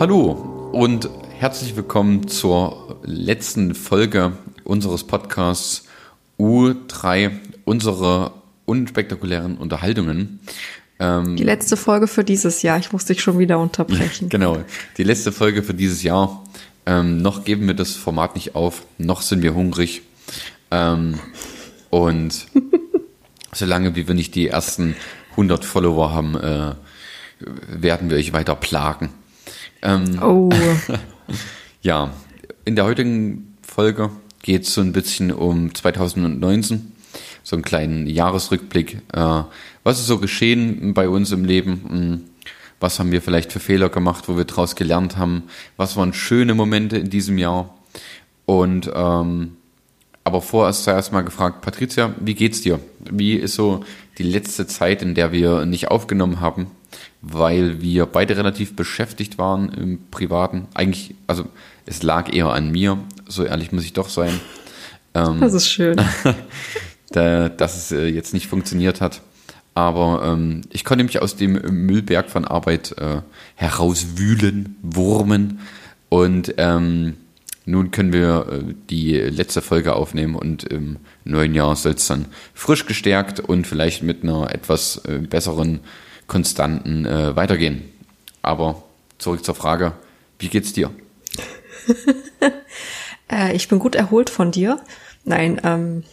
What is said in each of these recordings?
Hallo und herzlich willkommen zur letzten Folge unseres Podcasts U3, unsere unspektakulären Unterhaltungen. Ähm, die letzte Folge für dieses Jahr. Ich muss dich schon wieder unterbrechen. genau, die letzte Folge für dieses Jahr. Ähm, noch geben wir das Format nicht auf, noch sind wir hungrig. Ähm, und solange wie wir nicht die ersten 100 Follower haben, äh, werden wir euch weiter plagen. Ähm, oh. ja, in der heutigen Folge geht es so ein bisschen um 2019, so einen kleinen Jahresrückblick. Äh, was ist so geschehen bei uns im Leben? Hm, was haben wir vielleicht für Fehler gemacht, wo wir daraus gelernt haben? Was waren schöne Momente in diesem Jahr? Und ähm, aber vorerst zuerst mal gefragt, Patricia, wie geht's dir? Wie ist so die letzte Zeit, in der wir nicht aufgenommen haben? Weil wir beide relativ beschäftigt waren im Privaten. Eigentlich, also es lag eher an mir, so ehrlich muss ich doch sein. Ähm, das ist schön. da, dass es äh, jetzt nicht funktioniert hat. Aber ähm, ich konnte mich aus dem Müllberg von Arbeit äh, herauswühlen, wurmen. Und ähm, nun können wir äh, die letzte Folge aufnehmen und im neuen Jahr soll es dann frisch gestärkt und vielleicht mit einer etwas äh, besseren konstanten äh, weitergehen. Aber zurück zur Frage, wie geht's dir? äh, ich bin gut erholt von dir. Nein, ähm,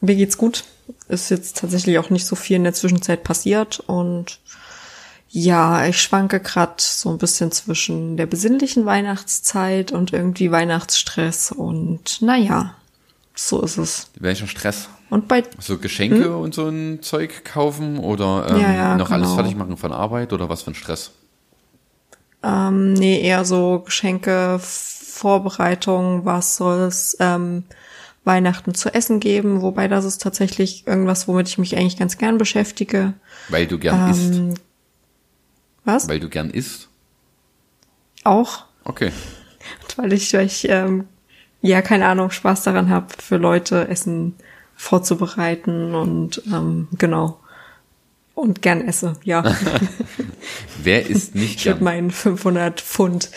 mir geht's gut. Ist jetzt tatsächlich auch nicht so viel in der Zwischenzeit passiert und ja, ich schwanke gerade so ein bisschen zwischen der besinnlichen Weihnachtszeit und irgendwie Weihnachtsstress und naja, so ist es. Welcher Stress? Und bei so Geschenke hm? und so ein Zeug kaufen oder ähm, ja, ja, noch genau. alles fertig machen von Arbeit oder was für ein Stress? Ähm, nee, eher so Geschenke, Vorbereitung, was soll es ähm, Weihnachten zu essen geben, wobei das ist tatsächlich irgendwas, womit ich mich eigentlich ganz gern beschäftige. Weil du gern ähm, isst. Was? Weil du gern isst? Auch. Okay. Und weil ich, weil ich ähm, ja, keine Ahnung, Spaß daran habe, für Leute Essen vorzubereiten und ähm, genau. Und gern esse, ja. Wer isst nicht gern? Ich meinen 500 Pfund.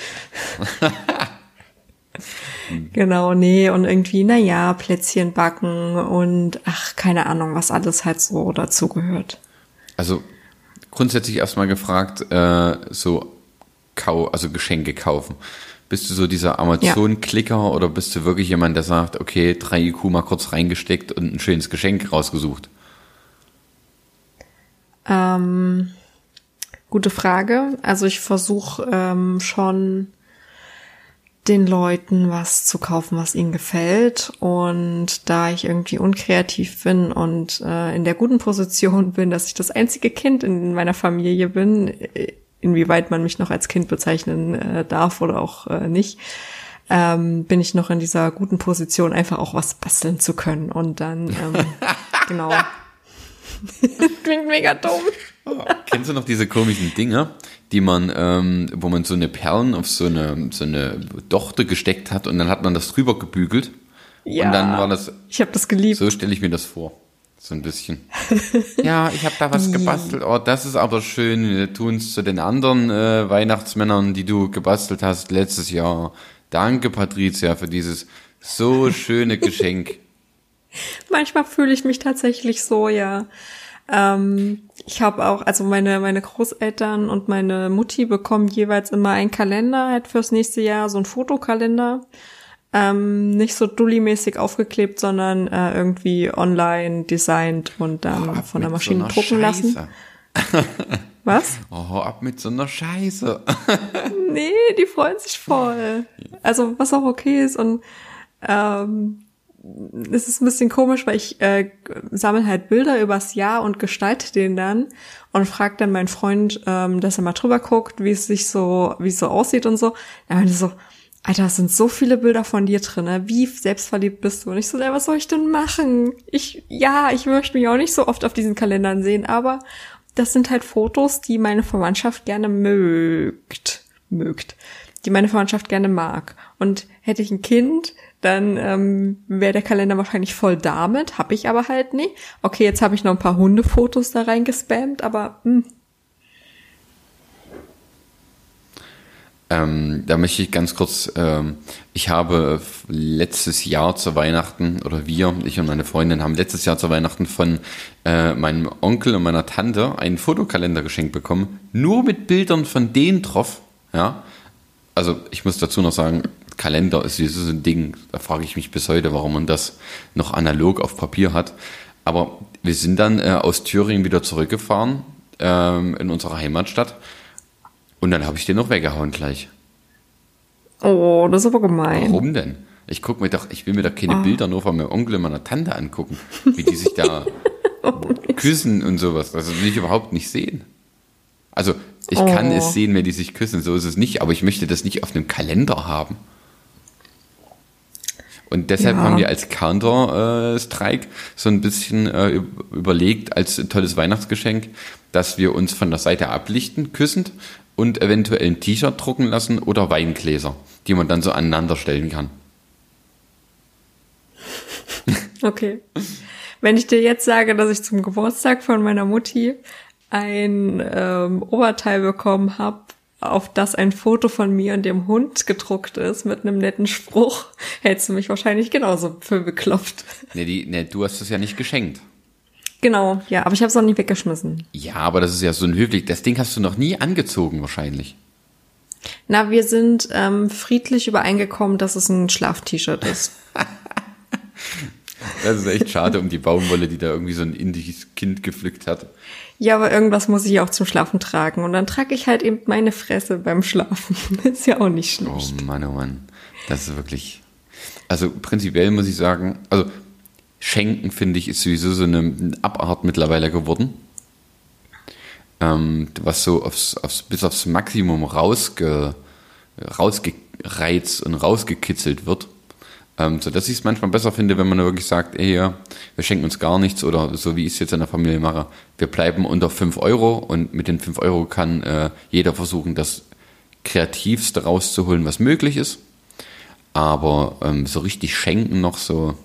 genau, nee, und irgendwie, na ja, Plätzchen backen und ach, keine Ahnung, was alles halt so dazugehört. Also grundsätzlich erstmal gefragt, äh, so Kau also Geschenke kaufen. Bist du so dieser Amazon-Klicker ja. oder bist du wirklich jemand, der sagt, okay, drei IQ mal kurz reingesteckt und ein schönes Geschenk rausgesucht? Ähm, gute Frage. Also ich versuche ähm, schon den Leuten was zu kaufen, was ihnen gefällt. Und da ich irgendwie unkreativ bin und äh, in der guten Position bin, dass ich das einzige Kind in meiner Familie bin, äh, inwieweit man mich noch als Kind bezeichnen äh, darf oder auch äh, nicht, ähm, bin ich noch in dieser guten Position, einfach auch was basteln zu können. Und dann, ähm, genau. Klingt mega dumm. Oh, kennst du noch diese komischen Dinge, die man, ähm, wo man so eine Perlen auf so eine, so eine Dochte gesteckt hat und dann hat man das drüber gebügelt? Ja. Und dann war das. Ich habe das geliebt. So stelle ich mir das vor. So ein bisschen. ja, ich habe da was gebastelt. Oh, das ist aber schön. Wir tun es zu den anderen äh, Weihnachtsmännern, die du gebastelt hast letztes Jahr. Danke, Patricia, für dieses so schöne Geschenk. Manchmal fühle ich mich tatsächlich so, ja. Ähm, ich habe auch, also meine, meine Großeltern und meine Mutti bekommen jeweils immer einen Kalender halt fürs nächste Jahr, so ein Fotokalender ähm, nicht so dulli-mäßig aufgeklebt, sondern äh, irgendwie online designt und dann oh, von der Maschine so drucken Scheiße. lassen. Was? Oh, ab mit so einer Scheiße. nee, die freuen sich voll. Also, was auch okay ist und ähm, es ist ein bisschen komisch, weil ich äh, sammle halt Bilder übers Jahr und gestalte den dann und frage dann meinen Freund, ähm, dass er mal drüber guckt, wie es sich so, wie es so aussieht und so. Dann meinte so, Alter, es sind so viele Bilder von dir drin, ne? Wie selbstverliebt bist du? Und ich so, was soll ich denn machen? Ich, ja, ich möchte mich auch nicht so oft auf diesen Kalendern sehen, aber das sind halt Fotos, die meine Verwandtschaft gerne mögt, mögt, die meine Verwandtschaft gerne mag. Und hätte ich ein Kind, dann ähm, wäre der Kalender wahrscheinlich voll damit, hab ich aber halt nicht. Okay, jetzt habe ich noch ein paar Hundefotos da reingespammt, aber mh, Ähm, da möchte ich ganz kurz, ähm, ich habe letztes Jahr zu Weihnachten, oder wir, ich und meine Freundin, haben letztes Jahr zu Weihnachten von äh, meinem Onkel und meiner Tante einen Fotokalender geschenkt bekommen, nur mit Bildern von denen drauf, ja. Also ich muss dazu noch sagen, Kalender ist so ein Ding, da frage ich mich bis heute, warum man das noch analog auf Papier hat. Aber wir sind dann äh, aus Thüringen wieder zurückgefahren ähm, in unserer Heimatstadt und dann habe ich den noch weggehauen gleich. Oh, das ist aber gemein. Warum denn? Ich guck mir doch, ich will mir doch keine oh. Bilder nur von meinem Onkel und meiner Tante angucken, wie die sich da oh, küssen und sowas. Das will ich überhaupt nicht sehen. Also, ich oh. kann es sehen, wenn die sich küssen, so ist es nicht, aber ich möchte das nicht auf einem Kalender haben. Und deshalb ja. haben wir als Counter-Strike so ein bisschen äh, überlegt, als tolles Weihnachtsgeschenk, dass wir uns von der Seite ablichten, küssend und eventuell ein T-Shirt drucken lassen oder Weingläser, die man dann so aneinander stellen kann. Okay. Wenn ich dir jetzt sage, dass ich zum Geburtstag von meiner Mutti ein ähm, Oberteil bekommen habe, auf das ein Foto von mir und dem Hund gedruckt ist mit einem netten Spruch, hättest du mich wahrscheinlich genauso für beklopft. Nee, die, nee, du hast es ja nicht geschenkt. Genau, ja, aber ich habe es auch nie weggeschmissen. Ja, aber das ist ja so ein höflich. Das Ding hast du noch nie angezogen wahrscheinlich. Na, wir sind ähm, friedlich übereingekommen, dass es ein Schlaf-T-Shirt ist. das ist echt schade um die Baumwolle, die da irgendwie so ein indisches Kind gepflückt hat. Ja, aber irgendwas muss ich auch zum Schlafen tragen. Und dann trage ich halt eben meine Fresse beim Schlafen. ist ja auch nicht schlecht. Oh Mann, oh Mann. Das ist wirklich. Also prinzipiell muss ich sagen, also Schenken, finde ich, ist sowieso so eine Abart mittlerweile geworden. Ähm, was so aufs, aufs, bis aufs Maximum rausge, rausgereizt und rausgekitzelt wird. Ähm, so dass ich es manchmal besser finde, wenn man wirklich sagt, ey, ja, wir schenken uns gar nichts oder so wie ich es jetzt in der Familie mache. Wir bleiben unter 5 Euro und mit den 5 Euro kann äh, jeder versuchen, das Kreativste rauszuholen, was möglich ist. Aber ähm, so richtig schenken noch so,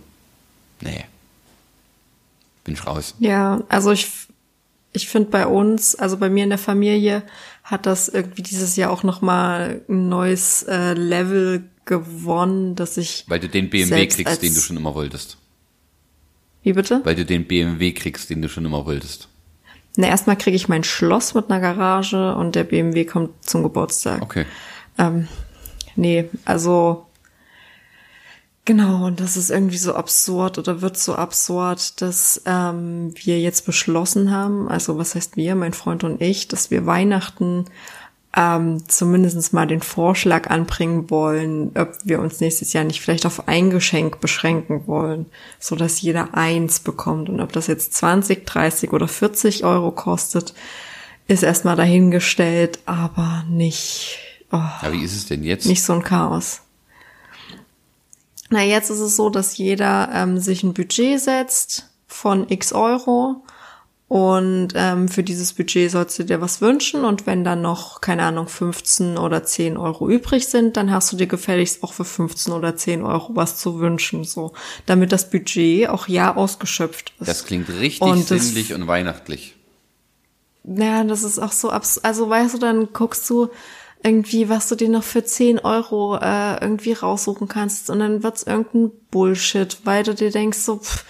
nee. Bin ich raus. Ja, also ich, ich finde bei uns, also bei mir in der Familie, hat das irgendwie dieses Jahr auch nochmal ein neues äh, Level gewonnen, dass ich. Weil du den BMW kriegst, den du schon immer wolltest. Wie bitte? Weil du den BMW kriegst, den du schon immer wolltest. Na, erstmal kriege ich mein Schloss mit einer Garage und der BMW kommt zum Geburtstag. Okay. Ähm, nee, also Genau, und das ist irgendwie so absurd oder wird so absurd, dass ähm, wir jetzt beschlossen haben, also was heißt wir, mein Freund und ich, dass wir Weihnachten ähm, zumindest mal den Vorschlag anbringen wollen, ob wir uns nächstes Jahr nicht vielleicht auf ein Geschenk beschränken wollen, so dass jeder eins bekommt. Und ob das jetzt 20, 30 oder 40 Euro kostet, ist erstmal dahingestellt, aber nicht. Oh, ja, wie ist es denn jetzt? Nicht so ein Chaos. Na, jetzt ist es so, dass jeder ähm, sich ein Budget setzt von x Euro und ähm, für dieses Budget sollst du dir was wünschen und wenn dann noch, keine Ahnung, 15 oder 10 Euro übrig sind, dann hast du dir gefälligst auch für 15 oder 10 Euro was zu wünschen, so, damit das Budget auch ja ausgeschöpft ist. Das klingt richtig und sinnlich und weihnachtlich. Ja, das ist auch so abs, also weißt du, dann guckst du, irgendwie, was du dir noch für 10 Euro äh, irgendwie raussuchen kannst und dann wird's irgendein Bullshit, weil du dir denkst so, pff,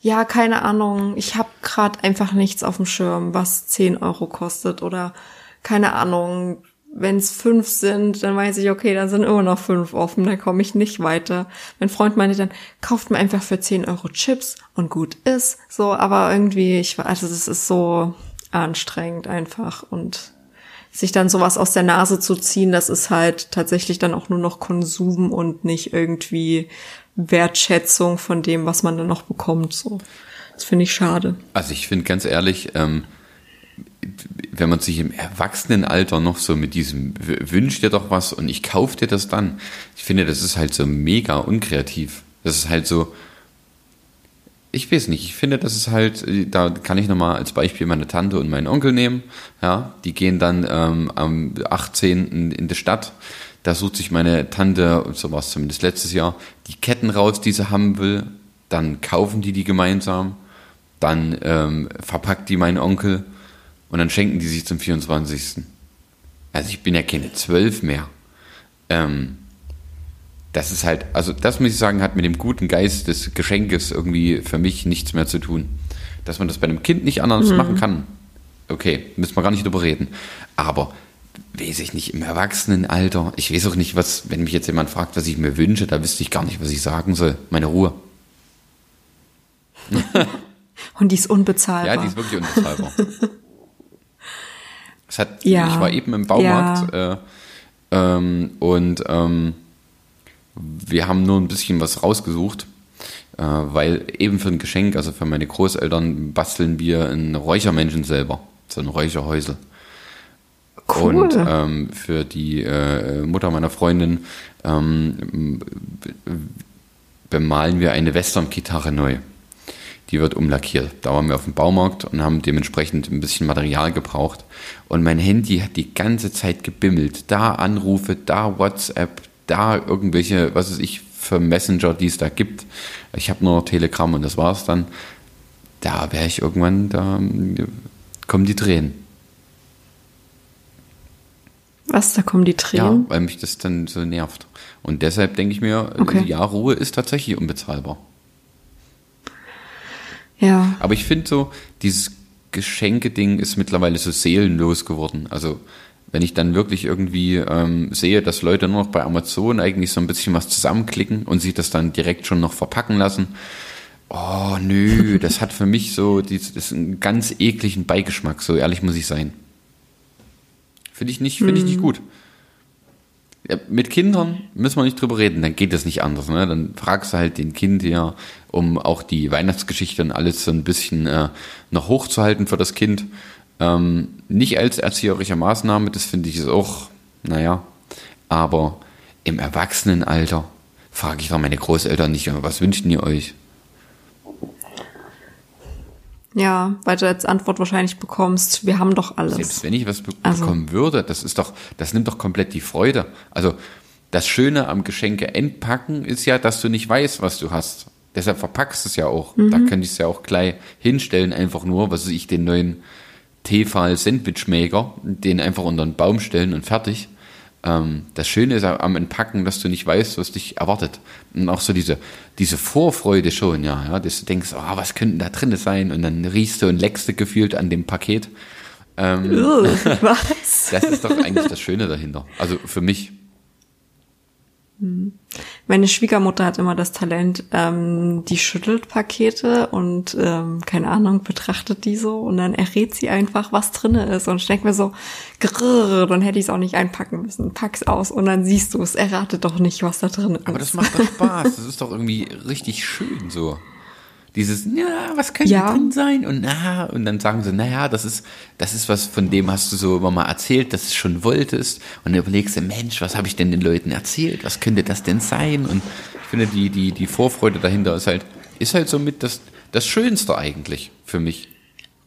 ja, keine Ahnung, ich habe gerade einfach nichts auf dem Schirm, was 10 Euro kostet oder keine Ahnung, wenn es fünf sind, dann weiß ich, okay, dann sind immer noch fünf offen, dann komme ich nicht weiter. Mein Freund meinte dann, kauft mir einfach für 10 Euro Chips und gut ist. So, aber irgendwie, ich also das ist so anstrengend einfach und sich dann sowas aus der Nase zu ziehen, das ist halt tatsächlich dann auch nur noch Konsum und nicht irgendwie Wertschätzung von dem, was man dann noch bekommt. So, das finde ich schade. Also ich finde ganz ehrlich, ähm, wenn man sich im Erwachsenenalter noch so mit diesem wünscht dir doch was und ich kauf dir das dann, ich finde, das ist halt so mega unkreativ. Das ist halt so, ich weiß nicht, ich finde, das ist halt, da kann ich nochmal als Beispiel meine Tante und meinen Onkel nehmen. Ja, die gehen dann ähm, am 18. in die Stadt. Da sucht sich meine Tante, so war es zumindest letztes Jahr, die Ketten raus, die sie haben will. Dann kaufen die die gemeinsam. Dann ähm, verpackt die mein Onkel und dann schenken die sich zum 24. Also ich bin ja keine zwölf mehr. ähm, das ist halt, also das muss ich sagen, hat mit dem guten Geist des Geschenkes irgendwie für mich nichts mehr zu tun. Dass man das bei einem Kind nicht anders mhm. machen kann, okay, müssen wir gar nicht drüber reden. Aber weiß ich nicht, im Erwachsenenalter, ich weiß auch nicht, was, wenn mich jetzt jemand fragt, was ich mir wünsche, da wüsste ich gar nicht, was ich sagen soll. Meine Ruhe. Und die ist unbezahlbar. Ja, die ist wirklich unbezahlbar. es hat, ja. Ich war eben im Baumarkt ja. äh, ähm, und ähm, wir haben nur ein bisschen was rausgesucht, äh, weil eben für ein Geschenk, also für meine Großeltern, basteln wir einen Räuchermenschen selber, so ein Räucherhäusel. Cool. Und ähm, für die äh, Mutter meiner Freundin ähm, bemalen wir eine Western-Gitarre neu. Die wird umlackiert. Da waren wir auf dem Baumarkt und haben dementsprechend ein bisschen Material gebraucht. Und mein Handy hat die ganze Zeit gebimmelt. Da Anrufe, da WhatsApp, da irgendwelche, was weiß ich, für Messenger, die es da gibt. Ich habe nur Telegram und das war's dann. Da wäre ich irgendwann, da kommen die Tränen. Was, da kommen die Tränen? Ja, weil mich das dann so nervt. Und deshalb denke ich mir, okay. ja, Ruhe ist tatsächlich unbezahlbar. Ja. Aber ich finde so, dieses Geschenke-Ding ist mittlerweile so seelenlos geworden. Also, wenn ich dann wirklich irgendwie ähm, sehe, dass Leute nur noch bei Amazon eigentlich so ein bisschen was zusammenklicken und sich das dann direkt schon noch verpacken lassen, oh nö, das hat für mich so das ist einen ganz ekligen Beigeschmack, so ehrlich muss ich sein. Finde ich nicht, finde ich nicht hm. gut. Ja, mit Kindern müssen wir nicht drüber reden, dann geht das nicht anders. Ne? Dann fragst du halt den Kind ja, um auch die Weihnachtsgeschichte und alles so ein bisschen äh, noch hochzuhalten für das Kind. Ähm, nicht als erzieherische Maßnahme, das finde ich ist auch, naja, aber im Erwachsenenalter frage ich doch meine Großeltern nicht, was wünschen ihr euch? Ja, weil du als Antwort wahrscheinlich bekommst, wir haben doch alles. Selbst wenn ich was be also. bekommen würde, das ist doch, das nimmt doch komplett die Freude. Also das Schöne am Geschenke entpacken ist ja, dass du nicht weißt, was du hast. Deshalb verpackst du es ja auch. Mhm. Da könnte ich es ja auch gleich hinstellen, einfach nur, was ich, den neuen Tefal Sandwichmaker, den einfach unter den Baum stellen und fertig. Ähm, das Schöne ist am Entpacken, dass du nicht weißt, was dich erwartet. Und auch so diese, diese Vorfreude schon, ja, ja, dass du denkst, oh, was könnte da drin sein? Und dann riechst du und leckst du gefühlt an dem Paket. Ähm, was? das ist doch eigentlich das Schöne dahinter. Also für mich. Meine Schwiegermutter hat immer das Talent, ähm, die schüttelt Pakete und ähm, keine Ahnung, betrachtet die so und dann errät sie einfach, was drinne ist. Und ich denke mir so, grrr, dann hätte ich es auch nicht einpacken müssen. Pack's aus und dann siehst du es, erratet doch nicht, was da drin ist. Aber das macht doch Spaß. Das ist doch irgendwie richtig schön so dieses, ja, was könnte ja. drin sein? Und na, und dann sagen sie, naja, das ist, das ist was, von dem hast du so immer mal erzählt, dass du es schon wolltest. Und dann überlegst du, Mensch, was habe ich denn den Leuten erzählt? Was könnte das denn sein? Und ich finde, die, die, die Vorfreude dahinter ist halt, ist halt somit das, das Schönste eigentlich für mich.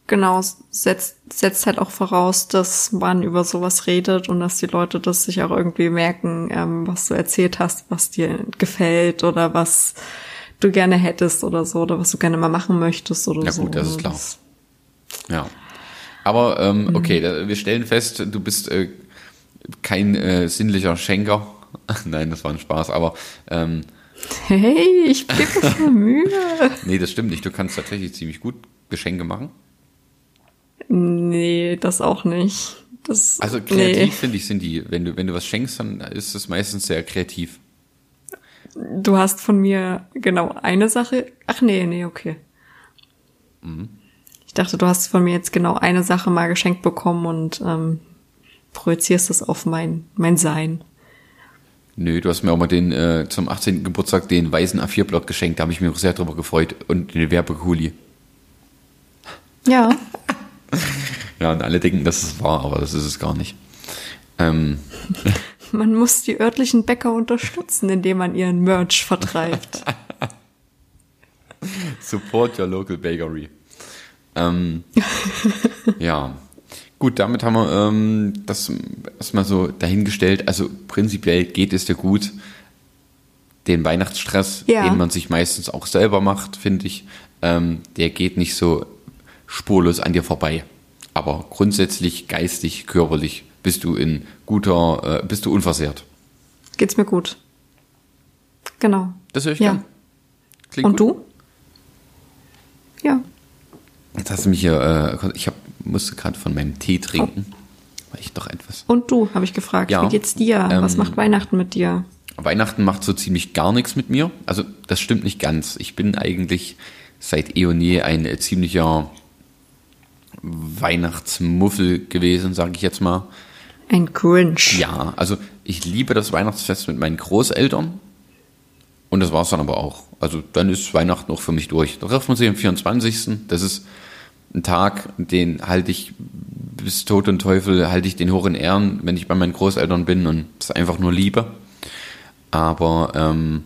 Genau, setzt, setzt halt auch voraus, dass man über sowas redet und dass die Leute das sich auch irgendwie merken, ähm, was du erzählt hast, was dir gefällt oder was du gerne hättest oder so, oder was du gerne mal machen möchtest oder so. Ja gut, das ist klar. Ja. Aber ähm, mhm. okay, wir stellen fest, du bist äh, kein äh, sinnlicher Schenker. Nein, das war ein Spaß, aber ähm, Hey, ich gebe mir Mühe. nee, das stimmt nicht. Du kannst tatsächlich ziemlich gut Geschenke machen. Nee, das auch nicht. Das, also kreativ nee. finde ich sind die. Wenn du wenn du was schenkst, dann ist es meistens sehr kreativ. Du hast von mir genau eine Sache. Ach nee, nee, okay. Mhm. Ich dachte, du hast von mir jetzt genau eine Sache mal geschenkt bekommen und ähm, projizierst das auf mein, mein Sein. Nö, du hast mir auch mal den äh, zum 18. Geburtstag den weißen A4-Block geschenkt. Da habe ich mich auch sehr drüber gefreut. Und den Werbekuli. Ja. ja, und alle denken, dass es war, aber das ist es gar nicht. Ähm. Man muss die örtlichen Bäcker unterstützen, indem man ihren Merch vertreibt. Support your local bakery. Ähm, ja. Gut, damit haben wir ähm, das erstmal so dahingestellt. Also prinzipiell geht es dir gut. Den Weihnachtsstress, ja. den man sich meistens auch selber macht, finde ich, ähm, der geht nicht so spurlos an dir vorbei. Aber grundsätzlich geistig, körperlich bist du in guter, äh, bist du unversehrt. geht's mir gut. Genau. Das höre ich Ja. gern. Klingt Und gut. du? Ja. Jetzt hast du mich hier, äh, ich hab, musste gerade von meinem Tee trinken, weil ich doch etwas. Und du, habe ich gefragt. Ja. Wie geht's dir? Was Ähm, macht Weihnachten mit dir? Weihnachten macht so ziemlich gar nichts mit mir. Also das stimmt nicht ganz. Ich bin eigentlich seit eh und je ein äh, ziemlicher Weihnachtsmuffel gewesen, sage ich jetzt mal. Ein Grinch. Ja, also ich liebe das Weihnachtsfest mit meinen Großeltern. Und das war's dann aber auch. Also dann ist Weihnachten auch für mich durch. Da trifft man sich am 24. Das ist ein Tag, den halte ich bis Tod und Teufel, halte ich den hoch in Ehren, wenn ich bei meinen Großeltern bin und es einfach nur liebe. Aber ähm,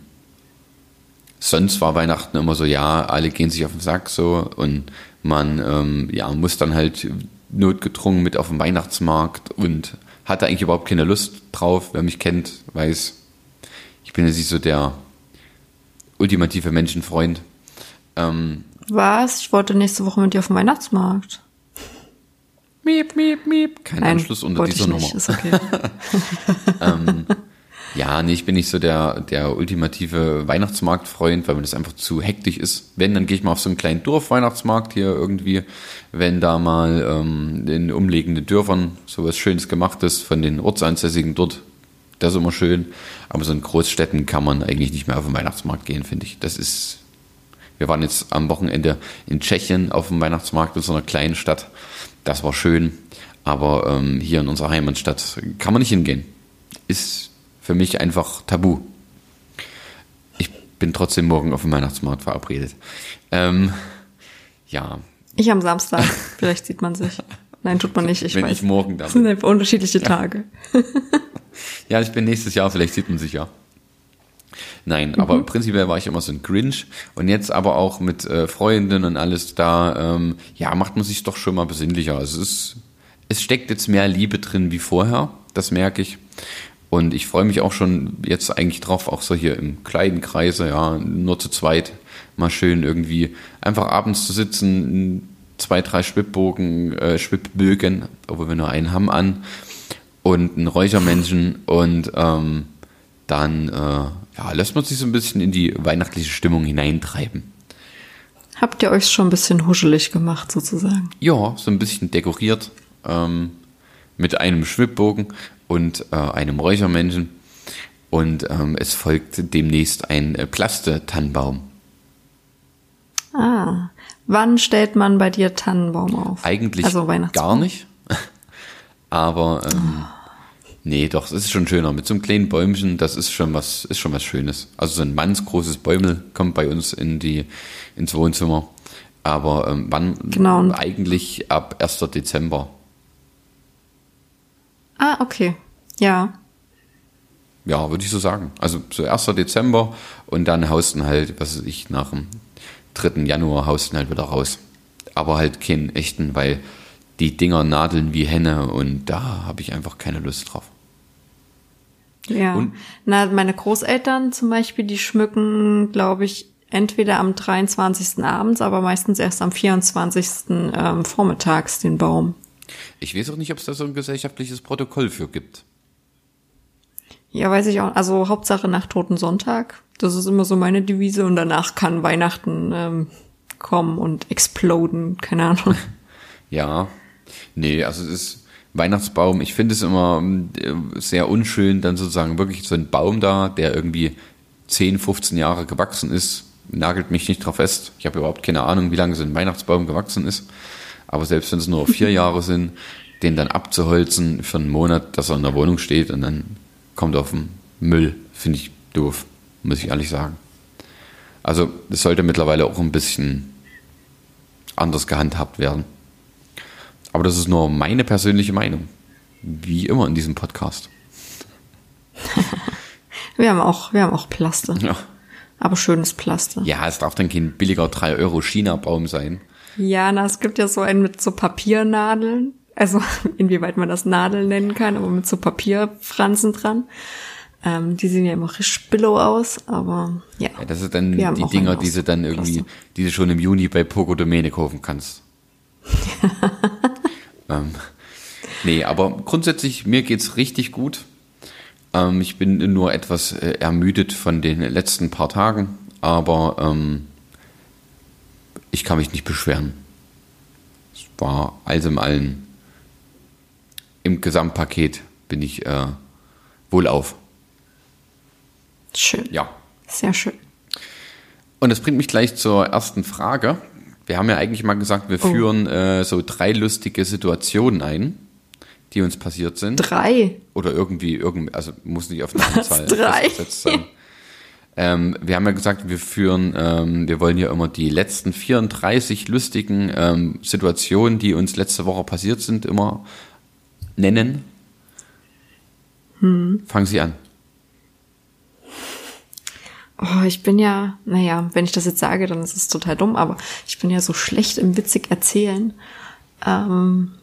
sonst war Weihnachten immer so, ja, alle gehen sich auf den Sack so und man ähm, ja, muss dann halt notgedrungen mit auf den Weihnachtsmarkt und hatte eigentlich überhaupt keine Lust drauf. Wer mich kennt, weiß, ich bin jetzt nicht so der ultimative Menschenfreund. Ähm, Was? Ich wollte nächste Woche mit dir auf den Weihnachtsmarkt. miep, miep, miep. Kein Anschluss unter dieser. Nummer. Ist okay. Ja, nee, ich bin nicht so der, der ultimative Weihnachtsmarktfreund, weil mir das einfach zu hektisch ist. Wenn, dann gehe ich mal auf so einen kleinen Dorfweihnachtsmarkt hier irgendwie, wenn da mal ähm, in umliegenden Dörfern sowas Schönes gemacht ist von den Ortsansässigen dort. Das ist immer schön. Aber so in Großstädten kann man eigentlich nicht mehr auf den Weihnachtsmarkt gehen, finde ich. Das ist. Wir waren jetzt am Wochenende in Tschechien auf dem Weihnachtsmarkt in so einer kleinen Stadt. Das war schön. Aber ähm, hier in unserer Heimatstadt kann man nicht hingehen. Ist für mich einfach tabu. Ich bin trotzdem morgen auf dem Weihnachtsmarkt verabredet. Ähm, ja, Ich am Samstag. Vielleicht sieht man sich. Nein, tut man nicht. Ich wenn weiß. ich morgen da Das sind bin. einfach unterschiedliche Tage. Ja, ich bin nächstes Jahr, vielleicht sieht man sich ja. Nein, aber prinzipiell war ich immer so ein Grinch und jetzt aber auch mit äh, Freundinnen und alles da, ähm, ja, macht man sich doch schon mal besinnlicher. Es ist, es steckt jetzt mehr Liebe drin wie vorher, das merke ich. Und ich freue mich auch schon jetzt eigentlich drauf, auch so hier im kleinen Kreise, ja, nur zu zweit, mal schön irgendwie einfach abends zu sitzen, zwei, drei Schwibbogen, äh, Schwibbögen, obwohl wir nur einen haben an und ein Räuchermännchen und ähm, dann äh, ja, lässt man sich so ein bisschen in die weihnachtliche Stimmung hineintreiben. Habt ihr euch schon ein bisschen huschelig gemacht, sozusagen? Ja, so ein bisschen dekoriert ähm, mit einem Schwibbogen und äh, einem Räuchermännchen und ähm, es folgt demnächst ein äh, Plaste-Tannenbaum. Ah. Wann stellt man bei dir Tannenbaum auf? Eigentlich also gar nicht. Aber ähm, nee, doch, es ist schon schöner. Mit so einem kleinen Bäumchen, das ist schon was, ist schon was Schönes. Also so ein mannsgroßes Bäumel kommt bei uns in die, ins Wohnzimmer. Aber ähm, wann Genau, eigentlich ab 1. Dezember. Ah, okay. Ja. Ja, würde ich so sagen. Also so 1. Dezember und dann hausten halt, was weiß ich, nach dem 3. Januar hausten halt wieder raus. Aber halt keinen echten, weil die Dinger nadeln wie Henne und da habe ich einfach keine Lust drauf. Ja. Und- Na, meine Großeltern zum Beispiel, die schmücken, glaube ich, entweder am 23. abends, aber meistens erst am 24. Ähm, vormittags den Baum. Ich weiß auch nicht, ob es da so ein gesellschaftliches Protokoll für gibt. Ja, weiß ich auch. Also Hauptsache nach Toten Sonntag. Das ist immer so meine Devise und danach kann Weihnachten ähm, kommen und exploden. Keine Ahnung. Ja, nee, also es ist Weihnachtsbaum. Ich finde es immer äh, sehr unschön, dann sozusagen wirklich so ein Baum da, der irgendwie 10, 15 Jahre gewachsen ist. Nagelt mich nicht drauf fest. Ich habe überhaupt keine Ahnung, wie lange so ein Weihnachtsbaum gewachsen ist. Aber selbst wenn es nur vier Jahre sind, den dann abzuholzen für einen Monat, dass er in der Wohnung steht und dann kommt auf den Müll, finde ich doof, muss ich ehrlich sagen. Also es sollte mittlerweile auch ein bisschen anders gehandhabt werden. Aber das ist nur meine persönliche Meinung. Wie immer in diesem Podcast. Wir haben auch, wir haben auch Plaste. Ja, Aber schönes Plaste. ja es darf dann kein billiger 3 Euro China-Baum sein. Ja, na, es gibt ja so einen mit so Papiernadeln. Also inwieweit man das Nadeln nennen kann, aber mit so Papierfransen dran. Ähm, die sehen ja immer richtig billow aus, aber ja. Ja, das ist dann die Dinger, die du dann irgendwie, die du schon im Juni bei Poco Domäne kaufen kannst. ähm, nee, aber grundsätzlich, mir geht's richtig gut. Ähm, ich bin nur etwas äh, ermüdet von den letzten paar Tagen, aber ähm, ich kann mich nicht beschweren. Es war alles im Allen. Im Gesamtpaket bin ich äh, wohlauf. Schön. Ja. Sehr schön. Und das bringt mich gleich zur ersten Frage. Wir haben ja eigentlich mal gesagt, wir Oh. führen äh, so drei lustige Situationen ein, die uns passiert sind. Drei. Oder irgendwie, irgendwie also muss nicht auf eine Anzahl drei? sein. Ähm, wir haben ja gesagt, wir führen, ähm, wir wollen ja immer die letzten 34 lustigen ähm, Situationen, die uns letzte Woche passiert sind, immer nennen. Hm. Fangen Sie an. Oh, ich bin ja, naja, wenn ich das jetzt sage, dann ist es total dumm, aber ich bin ja so schlecht im witzig erzählen. Ähm,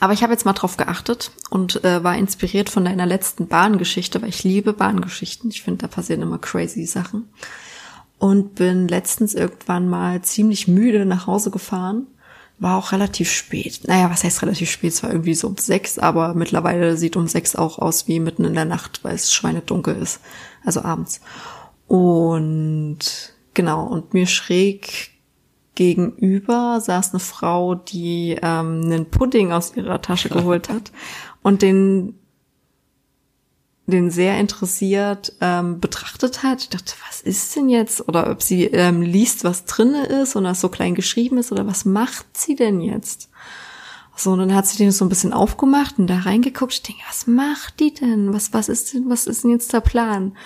aber ich habe jetzt mal drauf geachtet und äh, war inspiriert von deiner letzten Bahngeschichte, weil ich liebe Bahngeschichten. Ich finde, da passieren immer crazy Sachen. Und bin letztens irgendwann mal ziemlich müde nach Hause gefahren. War auch relativ spät. Naja, was heißt relativ spät? Es war irgendwie so um sechs, aber mittlerweile sieht um sechs auch aus wie mitten in der Nacht, weil es schweinedunkel ist. Also abends. Und genau, und mir schräg gegenüber saß eine Frau, die ähm, einen Pudding aus ihrer Tasche geholt hat und den den sehr interessiert ähm, betrachtet hat. Ich dachte, was ist denn jetzt? Oder ob sie ähm, liest, was drinne ist und das so klein geschrieben ist oder was macht sie denn jetzt? So, und dann hat sie den so ein bisschen aufgemacht und da reingeguckt. Ich denke, was macht die denn? Was, was ist denn, was ist denn jetzt der Plan?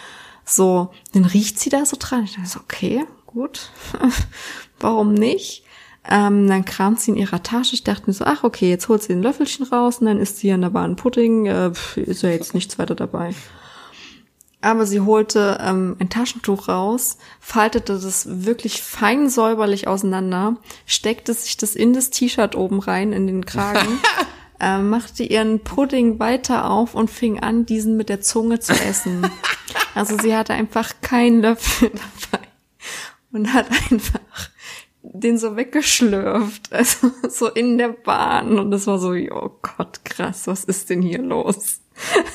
So, dann riecht sie da so dran. Ich dachte okay, gut. Warum nicht? Ähm, dann kramt sie in ihrer Tasche. Ich dachte mir so, ach, okay, jetzt holt sie ein Löffelchen raus und dann isst sie an der Bahn Pudding. Äh, pf, ist ja jetzt nichts weiter dabei. Aber sie holte ähm, ein Taschentuch raus, faltete das wirklich fein säuberlich auseinander, steckte sich das in das T-Shirt oben rein, in den Kragen, äh, machte ihren Pudding weiter auf und fing an, diesen mit der Zunge zu essen. Also sie hatte einfach keinen Löffel dabei und hat einfach den so weggeschlürft, also so in der Bahn und das war so, oh Gott, krass, was ist denn hier los?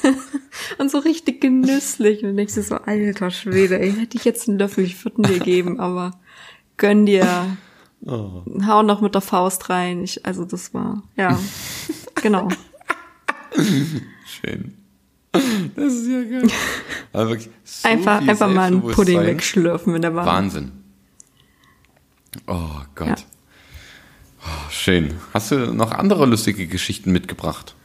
und so richtig genüsslich und du so, alter Schwede, ey, hätte ich jetzt einen Löffel, ich würde dir geben, aber gönn dir, hau noch mit der Faust rein, ich, also das war, ja, genau. Schön. Das ist ja geil. So Einfach, einfach mal einen Pudding wegschlürfen in der Bahn. Wahnsinn. Oh Gott. Ja. Oh, schön. Hast du noch andere lustige Geschichten mitgebracht?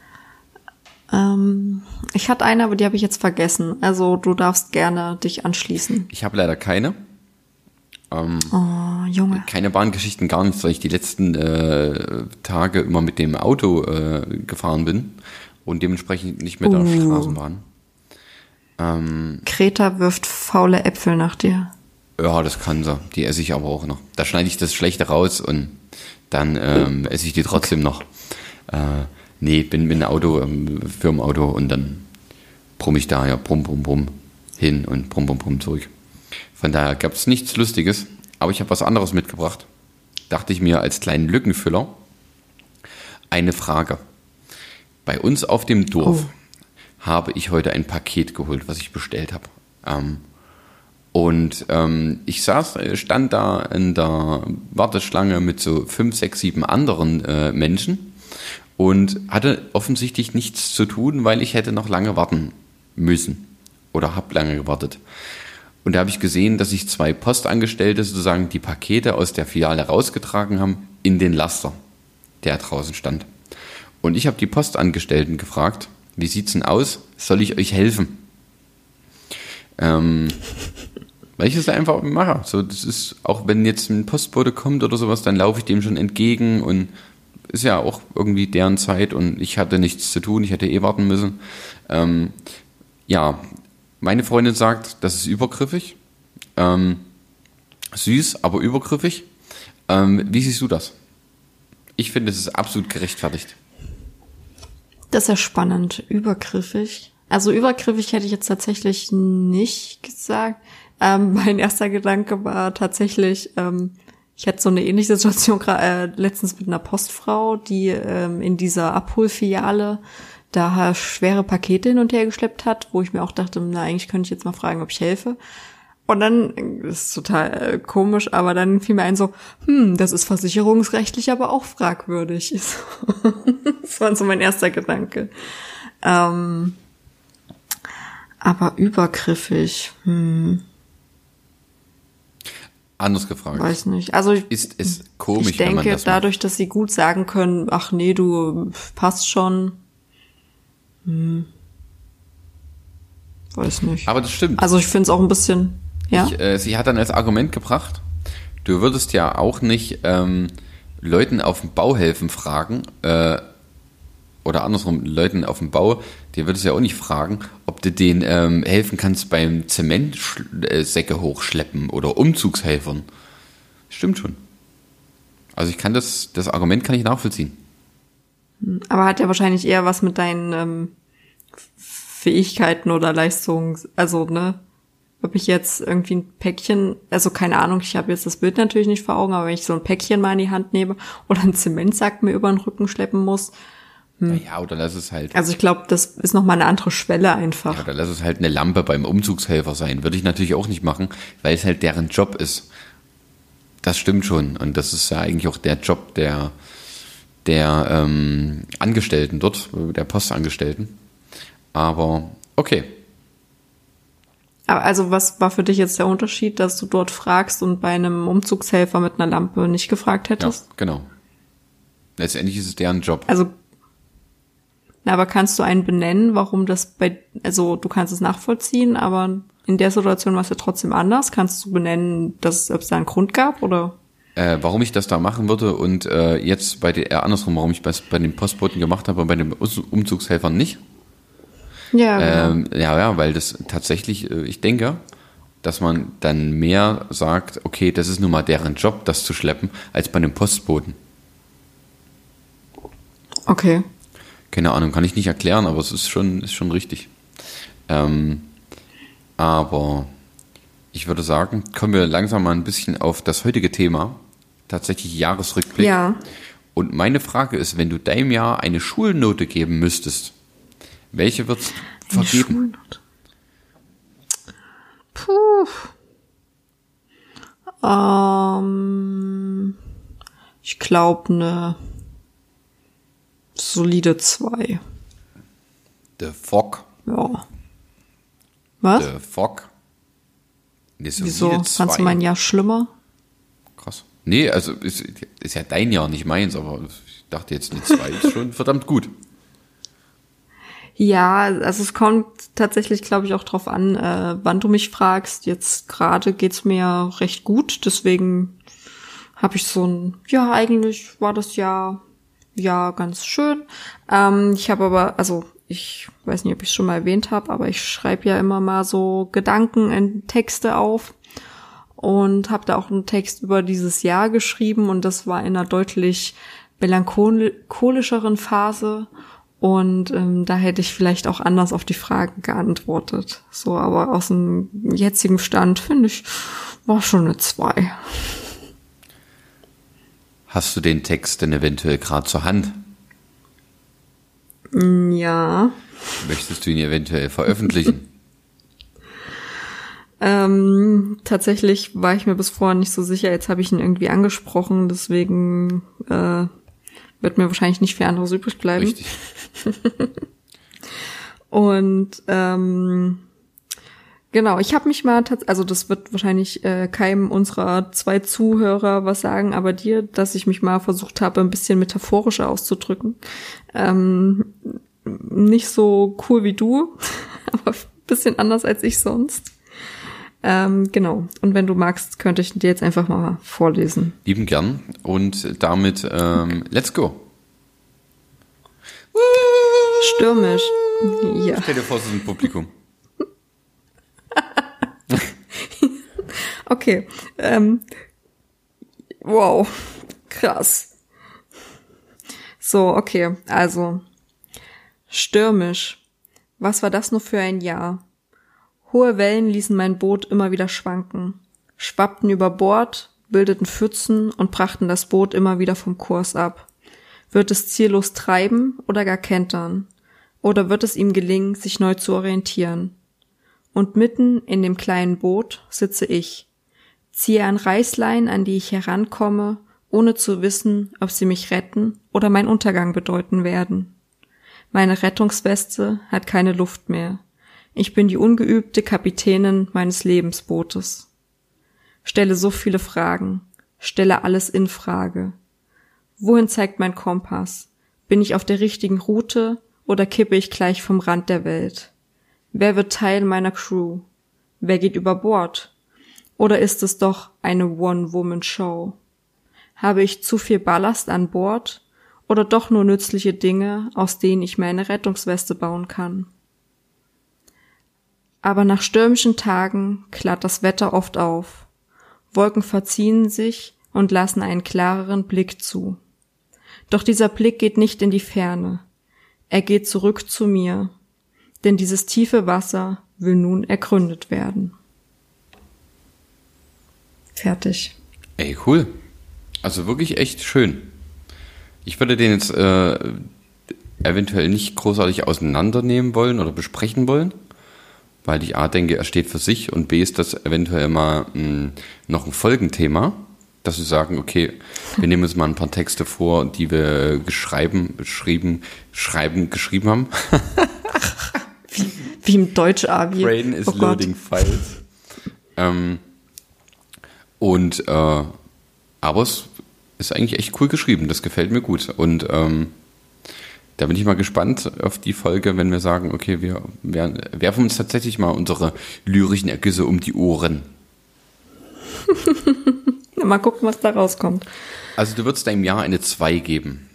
Ähm, ich hatte eine, aber die habe ich jetzt vergessen. Also du darfst gerne dich anschließen. Ich habe leider keine. Ähm, Oh, Junge. keine Bahngeschichten, gar nichts, weil ich die letzten äh, Tage immer mit dem Auto äh, gefahren bin und dementsprechend nicht mit der Uh. Straßenbahn. Ähm, Greta wirft faule Äpfel nach dir. Ja, das kann sie. Die esse ich aber auch noch. Da schneide ich das Schlechte raus und dann ähm, esse ich die trotzdem noch. Äh, nee, bin mit dem Auto, ähm, Firmenauto und dann brumm ich da ja brumm, brumm, brumm hin und brumm, brumm, brumm zurück. Von daher gab es nichts Lustiges, aber ich habe was anderes mitgebracht. Dachte ich mir als kleinen Lückenfüller. Eine Frage. Bei uns auf dem Dorf Oh. habe ich heute ein Paket geholt, was ich bestellt habe. Ähm, und ähm, ich saß, äh, stand da in der Warteschlange mit so fünf, sechs, sieben anderen äh, Menschen und hatte offensichtlich nichts zu tun, weil ich hätte noch lange warten müssen oder habe lange gewartet. Und da habe ich gesehen, dass sich zwei Postangestellte sozusagen die Pakete aus der Filiale rausgetragen haben in den Laster, der draußen stand. Und ich habe die Postangestellten gefragt, wie sieht's denn aus? Soll ich euch helfen? Ähm, weil ich es einfach mache. So, das ist, auch wenn jetzt ein Postbote kommt oder sowas, dann laufe ich dem schon entgegen und ist ja auch irgendwie deren Zeit und ich hatte nichts zu tun, ich hätte eh warten müssen. Ähm, ja, meine Freundin sagt, das ist übergriffig. Ähm, süß, aber übergriffig. Ähm, wie siehst du das? Ich finde, es ist absolut gerechtfertigt. Das ist ja spannend. Übergriffig. Also übergriffig hätte ich jetzt tatsächlich nicht gesagt. Ähm, mein erster Gedanke war tatsächlich, ähm, ich hatte so eine ähnliche Situation äh, letztens mit einer Postfrau, die ähm, in dieser Abholfiliale da schwere Pakete hin und her geschleppt hat, wo ich mir auch dachte, na, eigentlich könnte ich jetzt mal fragen, ob ich helfe. Und dann, das ist total äh, komisch, aber dann fiel mir ein so, hm, das ist versicherungsrechtlich aber auch fragwürdig. das war so mein erster Gedanke. Ähm, aber übergriffig, hm. Anders gefragt. Weiß nicht. Also ist es komisch, ich denke, wenn man das macht? dadurch, dass sie gut sagen können, ach nee, du passt schon. Hm. Weiß nicht. Aber das stimmt. Also ich finde es auch ein bisschen, ja. Ich, äh, sie hat dann als Argument gebracht, du würdest ja auch nicht ähm, Leuten auf dem Bau helfen fragen, äh, oder andersrum, Leuten auf dem Bau, die würdest du ja auch nicht fragen, ob du denen ähm, helfen kannst beim Zementsäcke hochschleppen oder Umzugshelfern. Stimmt schon. Also ich kann das, das Argument kann ich nachvollziehen. Aber hat ja wahrscheinlich eher was mit deinen ähm, Fähigkeiten oder Leistungen, also ne, ob ich jetzt irgendwie ein Päckchen, also keine Ahnung, ich habe jetzt das Bild natürlich nicht vor Augen, aber wenn ich so ein Päckchen mal in die Hand nehme oder einen Zementsack mir über den Rücken schleppen muss, Naja, oder lass es halt, also ich glaube, das ist noch mal eine andere Schwelle einfach. ja, oder lass es halt eine Lampe beim Umzugshelfer sein. Würde ich natürlich auch nicht machen, weil es halt deren Job ist. Das stimmt schon. Und das ist ja eigentlich auch der Job der, der ähm, Angestellten dort, der Postangestellten. Aber okay. Aber also was war für dich jetzt der Unterschied, dass du dort fragst und bei einem Umzugshelfer mit einer Lampe nicht gefragt Ja, hättest? genau. Letztendlich ist es deren Job. Also, na, aber kannst du einen benennen, warum das bei, also du kannst es nachvollziehen, aber in der Situation war es ja trotzdem anders. Kannst du benennen, dass ob es da einen Grund gab oder? Äh, warum ich das da machen würde und äh, jetzt bei den, äh, andersrum, warum ich bei, bei den Postboten gemacht habe und bei den Umzugshelfern nicht. Ja, genau. Ähm, ja, ja, weil das tatsächlich, äh, ich denke, dass man dann mehr sagt, okay, das ist nun mal deren Job, das zu schleppen, als bei den Postboten. okay. Keine Ahnung, kann ich nicht erklären, aber es ist schon, ist schon richtig. Ähm, aber ich würde sagen, kommen wir langsam mal ein bisschen auf das heutige Thema, tatsächlich Jahresrückblick. Ja. Und meine Frage ist, wenn du deinem Jahr eine Schulnote geben müsstest, welche Eine vergeben? Schulnote. Puh. Ähm, ich glaube eine solide zwei. The Fog. Ja. Was? The Fog. Nee, solide Wieso? Fandst zwei. du mein Jahr schlimmer? Krass. Nee, also ist, ist ja dein Jahr, nicht meins, aber ich dachte jetzt eine 2 ist schon verdammt gut. Ja, also es kommt tatsächlich, glaube ich, auch drauf an, äh, wann du mich fragst. Jetzt gerade geht's mir recht gut, deswegen habe ich so ein, ja, eigentlich war das Jahr, ja, ganz schön. Ähm, ich habe aber, also ich weiß nicht, ob ich es schon mal erwähnt habe, aber ich schreibe ja immer mal so Gedanken in Texte auf und habe da auch einen Text über dieses Jahr geschrieben und das war in einer deutlich melancholischeren Phase und ähm, da hätte ich vielleicht auch anders auf die Fragen geantwortet. So, aber aus dem jetzigen Stand finde ich war schon eine zwei. Hast du den Text denn eventuell gerade zur Hand? Ja. Möchtest du ihn eventuell veröffentlichen? Ähm, tatsächlich war ich mir bis vorher nicht so sicher. Jetzt habe ich ihn irgendwie angesprochen, deswegen äh, wird mir wahrscheinlich nicht viel anderes übrig bleiben. Richtig. Und ähm, genau, ich habe mich mal, also das wird wahrscheinlich äh, keinem unserer zwei Zuhörer was sagen, aber dir, dass ich mich mal versucht habe, ein bisschen metaphorischer auszudrücken. Ähm, nicht so cool wie du, aber ein bisschen anders als ich sonst. Ähm, genau. Und wenn du magst, könnte ich dir jetzt einfach mal vorlesen. Lieben gern. Und damit, ähm, let's go. Stürmisch. Ja. Stell dir vor, es ist ein Publikum. Okay. Ähm, wow. Krass. So, okay. Also. Stürmisch. Was war das nur für ein Jahr? Hohe Wellen ließen mein Boot immer wieder schwanken, schwappten über Bord, bildeten Pfützen und brachten das Boot immer wieder vom Kurs ab. Wird es ziellos treiben oder gar kentern? Oder wird es ihm gelingen, sich neu zu orientieren? Und mitten in dem kleinen Boot sitze ich, ziehe an Reißlein, an die ich herankomme, ohne zu wissen, ob sie mich retten oder mein Untergang bedeuten werden. Meine Rettungsweste hat keine Luft mehr. Ich bin die ungeübte Kapitänin meines Lebensbootes. Stelle so viele Fragen, stelle alles in Frage. Wohin zeigt mein Kompass? Bin ich auf der richtigen Route oder kippe ich gleich vom Rand der Welt? Wer wird Teil meiner Crew? Wer geht über Bord? Oder ist es doch eine One-Woman-Show? Habe ich zu viel Ballast an Bord oder doch nur nützliche Dinge, aus denen ich meine Rettungsweste bauen kann? Aber nach stürmischen Tagen klart das Wetter oft auf. Wolken verziehen sich und lassen einen klareren Blick zu. Doch dieser Blick geht nicht in die Ferne. Er geht zurück zu mir, denn dieses tiefe Wasser will nun ergründet werden. Fertig. Ey, cool. Also wirklich echt schön. Ich würde den jetzt äh, eventuell nicht großartig auseinandernehmen wollen oder besprechen wollen, weil ich A denke, er steht für sich und B ist das eventuell mal mh, hm, noch ein Folgenthema, dass wir sagen, okay, wir nehmen uns mal ein paar Texte vor, die wir geschrieben, beschrieben, schreiben, geschrieben haben. wie, wie im Deutsch-Abi. Brain is oh loading files. Ähm, und äh, aber es ist eigentlich echt cool geschrieben. Das gefällt mir gut. Und ähm, da bin ich mal gespannt auf die Folge, wenn wir sagen, okay, wir, wir werfen uns tatsächlich mal unsere lyrischen Ergüsse um die Ohren. mal gucken, was da rauskommt. Also du würdest deinem Jahr eine 2 geben.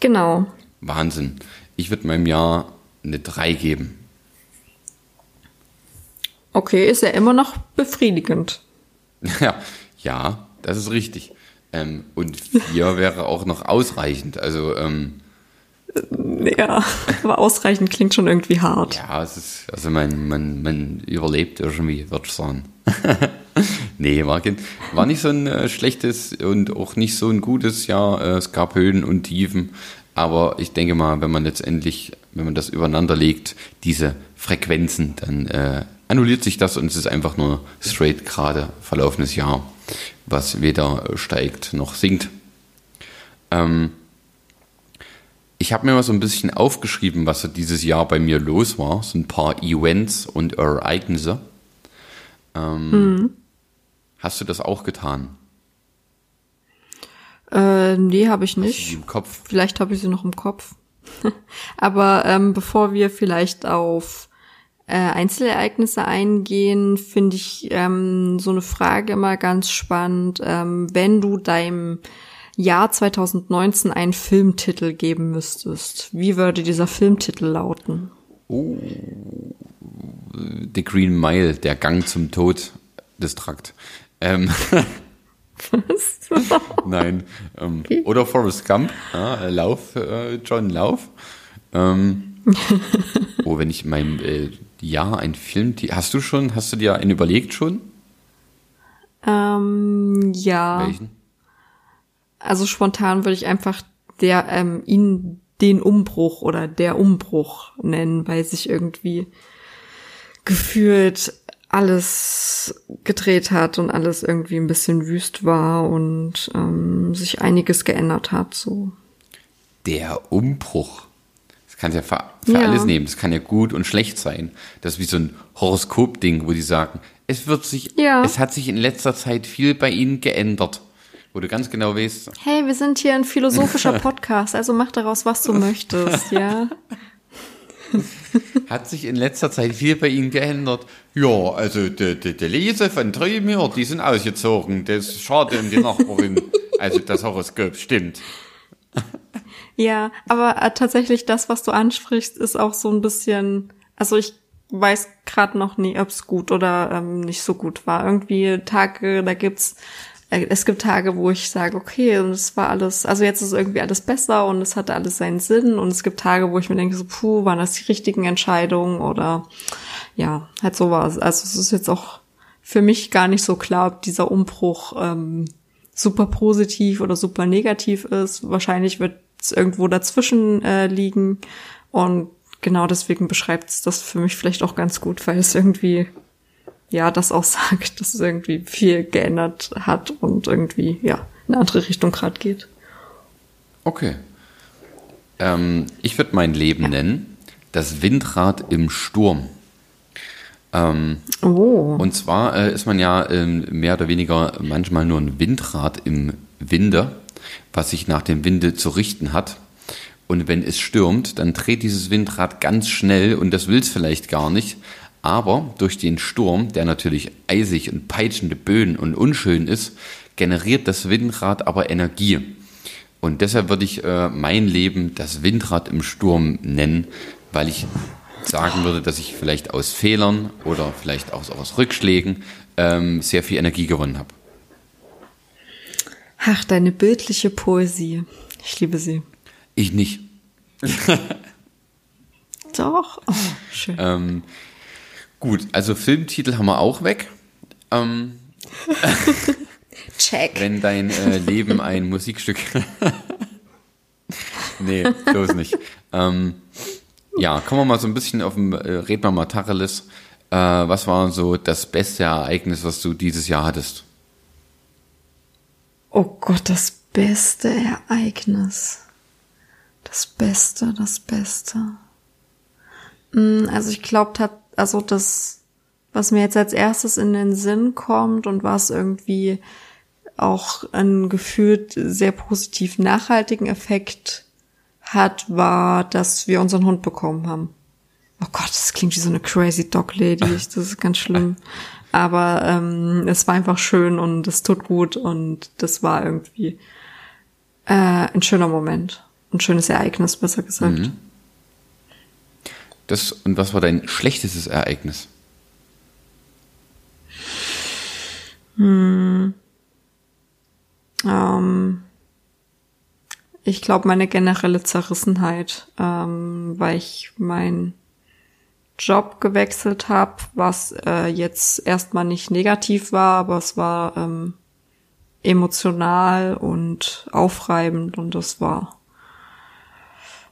Genau. Wahnsinn. Ich würde meinem Jahr eine 3 geben. Okay, ist ja immer noch befriedigend. Ja, ja, das ist richtig. Ähm, und vier wäre auch noch ausreichend. Also ähm, ja, aber ausreichend klingt schon irgendwie hart. Ja, es ist, also man, man, man überlebt irgendwie, würde ich sagen. nee, war, war nicht so ein äh, schlechtes und auch nicht so ein gutes Jahr. Äh, es gab Höhen und Tiefen. Aber ich denke mal, wenn man letztendlich, wenn man das übereinander legt, diese Frequenzen, dann äh, annulliert sich das und es ist einfach nur straight gerade verlaufenes Jahr was weder steigt noch sinkt. Ähm, ich habe mir mal so ein bisschen aufgeschrieben, was so dieses Jahr bei mir los war. So ein paar Events und Ereignisse. Ähm, mhm. Hast du das auch getan? Äh, nee, habe ich nicht. Hast du sie im Kopf? Vielleicht habe ich sie noch im Kopf. Aber ähm, bevor wir vielleicht auf äh, Einzelereignisse eingehen, finde ich ähm, so eine Frage immer ganz spannend. Ähm, wenn du deinem Jahr 2019 einen Filmtitel geben müsstest, wie würde dieser Filmtitel lauten? Oh, The Green Mile, der Gang zum Tod des Trakt. Ähm. Was? Nein. Ähm, okay. Oder Forrest Gump, ja, Lauf, äh, John Lauf. Ähm, oh, wenn ich mein äh, ja, ein Film. Hast du schon, hast du dir einen überlegt schon? Ähm, ja. Welchen? Also spontan würde ich einfach der, ähm, ihn den Umbruch oder der Umbruch nennen, weil sich irgendwie gefühlt alles gedreht hat und alles irgendwie ein bisschen wüst war und ähm, sich einiges geändert hat. So. Der Umbruch. Das kannst ja für, für ja. alles nehmen. Das kann ja gut und schlecht sein. Das ist wie so ein Horoskop-Ding, wo die sagen, es wird sich, ja. es hat sich in letzter Zeit viel bei Ihnen geändert. Wo du ganz genau weißt. Hey, wir sind hier ein philosophischer Podcast, also mach daraus, was du möchtest, ja. Hat sich in letzter Zeit viel bei Ihnen geändert? Ja, also die, die, die Lese von Träumer, die sind ausgezogen. Das ist schade um die Nachbarin. Also das Horoskop stimmt. Ja, aber äh, tatsächlich das, was du ansprichst, ist auch so ein bisschen, also ich weiß gerade noch nie, ob es gut oder ähm, nicht so gut war. Irgendwie Tage, da gibt's, äh, es gibt Tage, wo ich sage, okay, es war alles, also jetzt ist irgendwie alles besser und es hatte alles seinen Sinn. Und es gibt Tage, wo ich mir denke, so, puh, waren das die richtigen Entscheidungen oder ja, halt sowas. Also es ist jetzt auch für mich gar nicht so klar, ob dieser Umbruch ähm, super positiv oder super negativ ist. Wahrscheinlich wird irgendwo dazwischen äh, liegen. Und genau deswegen beschreibt es das für mich vielleicht auch ganz gut, weil es irgendwie, ja, das auch sagt, dass es irgendwie viel geändert hat und irgendwie, ja, in eine andere Richtung gerade geht. Okay. Ähm, ich würde mein Leben ja. nennen, das Windrad im Sturm. Ähm, oh. Und zwar äh, ist man ja ähm, mehr oder weniger manchmal nur ein Windrad im Winde, was sich nach dem Winde zu richten hat. Und wenn es stürmt, dann dreht dieses Windrad ganz schnell und das will es vielleicht gar nicht. Aber durch den Sturm, der natürlich eisig und peitschende Böen und unschön ist, generiert das Windrad aber Energie. Und deshalb würde ich äh, mein Leben das Windrad im Sturm nennen, weil ich sagen würde, dass ich vielleicht aus Fehlern oder vielleicht auch aus Rückschlägen ähm, sehr viel Energie gewonnen habe. Ach, deine bildliche Poesie. Ich liebe sie. Ich nicht. Doch. Oh, schön. Ähm, gut, also Filmtitel haben wir auch weg. Ähm, Check. Wenn dein äh, Leben ein Musikstück. nee, bloß nicht. Ähm, ja, kommen wir mal so ein bisschen auf dem, äh, reden wir mal Tacheles. Äh, was war so das beste Ereignis, was du dieses Jahr hattest? Oh Gott, das beste Ereignis. Das Beste, das Beste. Mm, also ich glaube, also das, was mir jetzt als erstes in den Sinn kommt und was irgendwie auch einen gefühlt sehr positiv nachhaltigen Effekt hat, war, dass wir unseren Hund bekommen haben. Oh Gott, das klingt wie so eine crazy Dog Lady. Das ist ganz schlimm. Aber ähm, es war einfach schön und es tut gut und das war irgendwie äh, ein schöner Moment. Ein schönes Ereignis, besser gesagt. Mhm. Das, und was war dein schlechtestes Ereignis? Hm. Ähm, ich glaube, meine generelle Zerrissenheit, ähm, weil ich meinen Job gewechselt habe, was äh, jetzt erstmal nicht negativ war, aber es war ähm, emotional und aufreibend und das war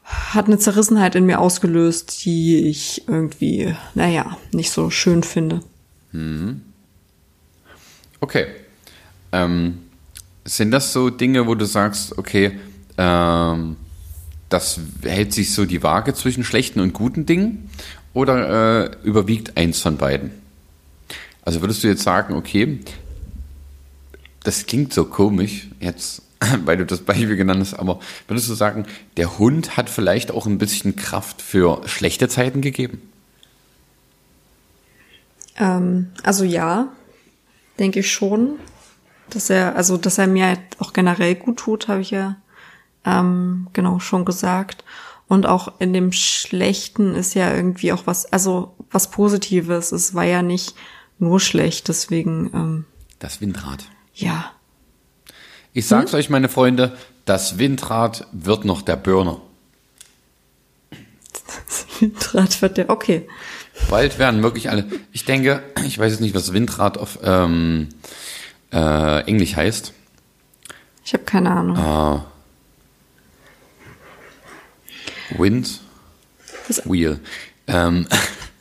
hat eine Zerrissenheit in mir ausgelöst, die ich irgendwie, naja, nicht so schön finde. Mhm. Okay. Ähm, sind das so Dinge, wo du sagst, okay, ähm, das hält sich so die Waage zwischen schlechten und guten Dingen oder äh, überwiegt eins von beiden? Also würdest du jetzt sagen, okay, das klingt so komisch jetzt, weil du das Beispiel genannt hast, aber würdest du sagen, der Hund hat vielleicht auch ein bisschen Kraft für schlechte Zeiten gegeben? Ähm, also ja, denke ich schon dass er, also dass er mir halt auch generell gut tut, habe ich ja ähm, genau schon gesagt. Und auch in dem Schlechten ist ja irgendwie auch was, also was Positives. Es war ja nicht nur schlecht, deswegen. Ähm, das Windrad. Ja. Ich sag's hm? euch, meine Freunde, das Windrad wird noch der Burner. Das Windrad wird der, okay. Bald werden wirklich alle. Ich denke, ich weiß jetzt nicht, was Windrad auf ähm, äh, Englisch heißt. Ich habe keine Ahnung. Uh, Wind Wheel. Ähm,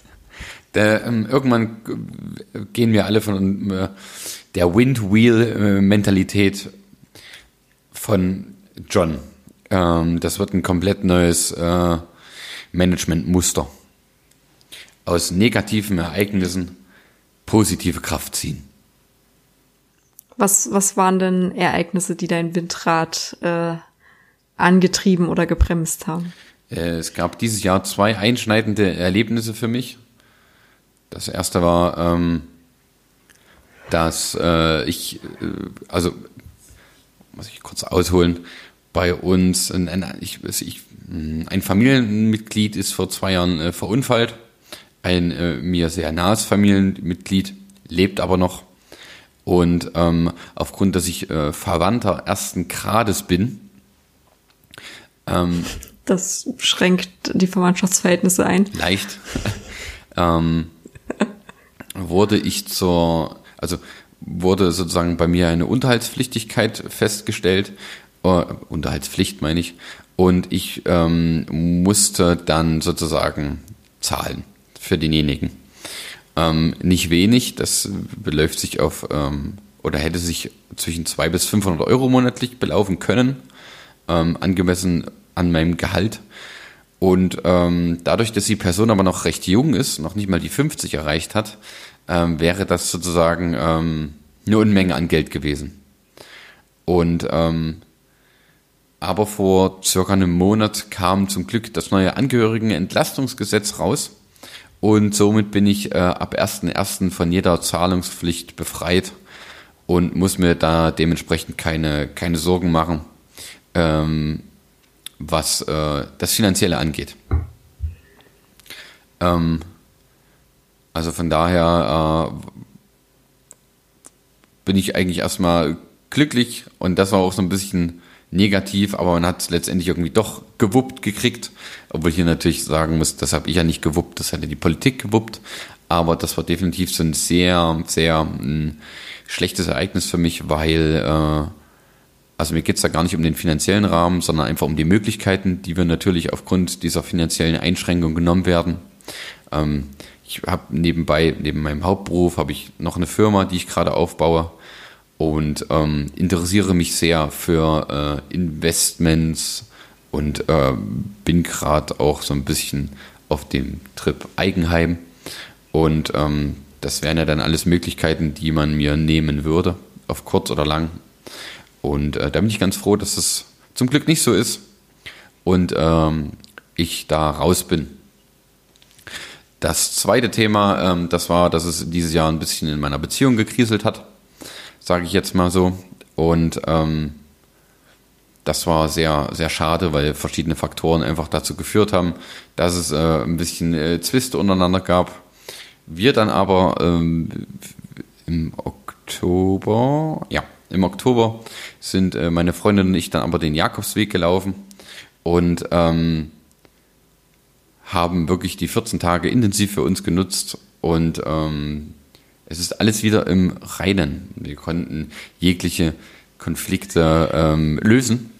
der, ähm, irgendwann gehen wir alle von äh, der Wind Wheel Mentalität von John. Ähm, das wird ein komplett neues äh, Managementmuster. Aus negativen Ereignissen positive Kraft ziehen. Was, was waren denn Ereignisse, die dein Windrad äh, angetrieben oder gebremst haben? Äh, es gab dieses Jahr zwei einschneidende Erlebnisse für mich. Das erste war, ähm, dass äh, ich, äh, also muss ich kurz ausholen, bei uns ein, ein, ich, ich, ein Familienmitglied ist vor zwei Jahren äh, verunfallt. Ein äh, mir sehr nahes Familienmitglied lebt aber noch und ähm, aufgrund, dass ich äh, Verwandter ersten Grades bin, ähm, das schränkt die Verwandtschaftsverhältnisse ein. Leicht. ähm, wurde ich zur, also wurde sozusagen bei mir eine Unterhaltspflichtigkeit festgestellt, äh, Unterhaltspflicht meine ich, und ich ähm, musste dann sozusagen zahlen für denjenigen. Ähm, nicht wenig, das beläuft sich auf ähm, oder hätte sich zwischen 200 bis 500 Euro monatlich belaufen können, ähm, angemessen an meinem Gehalt. Und ähm, dadurch, dass die Person aber noch recht jung ist, noch nicht mal die 50 erreicht hat, ähm, wäre das sozusagen ähm, eine Unmenge an Geld gewesen. Und ähm, aber vor circa einem Monat kam zum Glück das neue Angehörigenentlastungsgesetz raus. Und somit bin ich äh, ab 1.1. von jeder Zahlungspflicht befreit und muss mir da dementsprechend keine, keine Sorgen machen, ähm, was äh, das Finanzielle angeht. Ähm, also von daher äh, bin ich eigentlich erstmal glücklich und das war auch so ein bisschen negativ, aber man hat es letztendlich irgendwie doch gewuppt gekriegt, obwohl ich hier natürlich sagen muss, das habe ich ja nicht gewuppt, das hatte die Politik gewuppt, aber das war definitiv so ein sehr, sehr mh, hm, schlechtes Ereignis für mich, weil äh, also mir geht es da gar nicht um den finanziellen Rahmen, sondern einfach um die Möglichkeiten, die wir natürlich aufgrund dieser finanziellen Einschränkung genommen werden. Ähm, ich habe nebenbei, neben meinem Hauptberuf, habe ich noch eine Firma, die ich gerade aufbaue und ähm, interessiere mich sehr für äh, Investments und äh, bin gerade auch so ein bisschen auf dem Trip Eigenheim. Und ähm, das wären ja dann alles Möglichkeiten, die man mir nehmen würde, auf kurz oder lang. Und äh, da bin ich ganz froh, dass es zum Glück nicht so ist und ähm, ich da raus bin. Das zweite Thema, ähm, das war, dass es dieses Jahr ein bisschen in meiner Beziehung gekriselt hat, sage ich jetzt mal so. Und ähm, das war sehr, sehr schade, weil verschiedene Faktoren einfach dazu geführt haben, dass es äh, ein bisschen äh, Zwist untereinander gab. Wir dann aber ähm, im Oktober, ja, im Oktober sind äh, meine Freundin und ich dann aber den Jakobsweg gelaufen und ähm, haben wirklich die 14 Tage intensiv für uns genutzt und ähm, es ist alles wieder im Reinen. Wir konnten jegliche Konflikte ähm, lösen.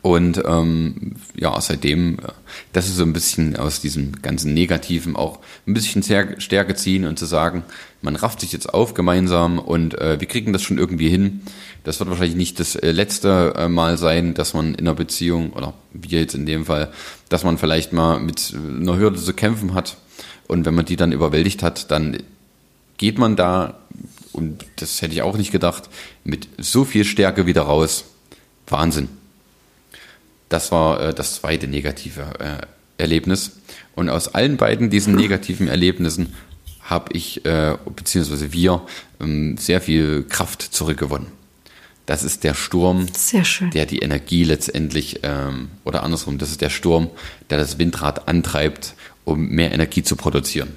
Und ähm, ja, seitdem, äh, das ist so ein bisschen aus diesem ganzen Negativen auch ein bisschen Stärke ziehen und zu sagen, man rafft sich jetzt auf gemeinsam und äh, wir kriegen das schon irgendwie hin. Das wird wahrscheinlich nicht das äh, letzte äh, Mal sein, dass man in einer Beziehung, oder wir jetzt in dem Fall, dass man vielleicht mal mit einer Hürde zu kämpfen hat. Und wenn man die dann überwältigt hat, dann geht man da, und das hätte ich auch nicht gedacht, mit so viel Stärke wieder raus. Wahnsinn. Das war äh, das zweite negative äh, Erlebnis. Und aus allen beiden diesen negativen Erlebnissen habe ich, äh, beziehungsweise wir, ähm, sehr viel Kraft zurückgewonnen. Das ist der Sturm, der die Energie letztendlich, ähm, oder andersrum, das ist der Sturm, der das Windrad antreibt, um mehr Energie zu produzieren.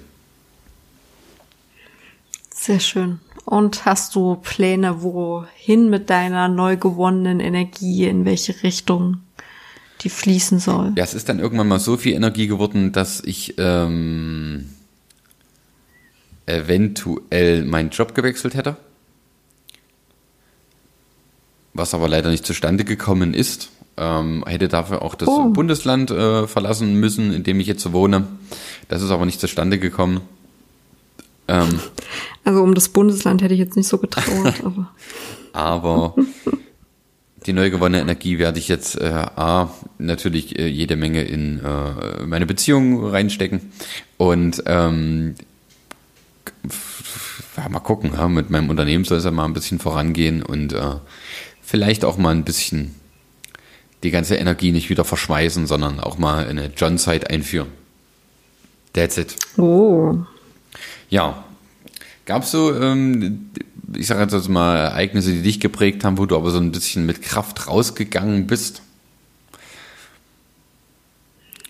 Sehr schön. Und hast du Pläne, wohin mit deiner neu gewonnenen Energie, in welche Richtung die fließen soll? Ja, es ist dann irgendwann mal so viel Energie geworden, dass ich ähm, eventuell meinen Job gewechselt hätte was aber leider nicht zustande gekommen ist. Ähm, hätte dafür auch das oh. Bundesland äh, verlassen müssen, in dem ich jetzt wohne. Das ist aber nicht zustande gekommen. Ähm, also um das Bundesland hätte ich jetzt nicht so getraut, aber. aber die neu gewonnene Energie werde ich jetzt äh, A, natürlich äh, jede Menge in äh, meine Beziehung reinstecken und ähm, ja, mal gucken, ja, mit meinem Unternehmen soll es ja mal ein bisschen vorangehen und äh, vielleicht auch mal ein bisschen die ganze Energie nicht wieder verschmeißen, sondern auch mal eine John-Zeit einführen. That's it. Oh. Ja. Gab es so, ähm, ich sage jetzt mal, Ereignisse, die dich geprägt haben, wo du aber so ein bisschen mit Kraft rausgegangen bist?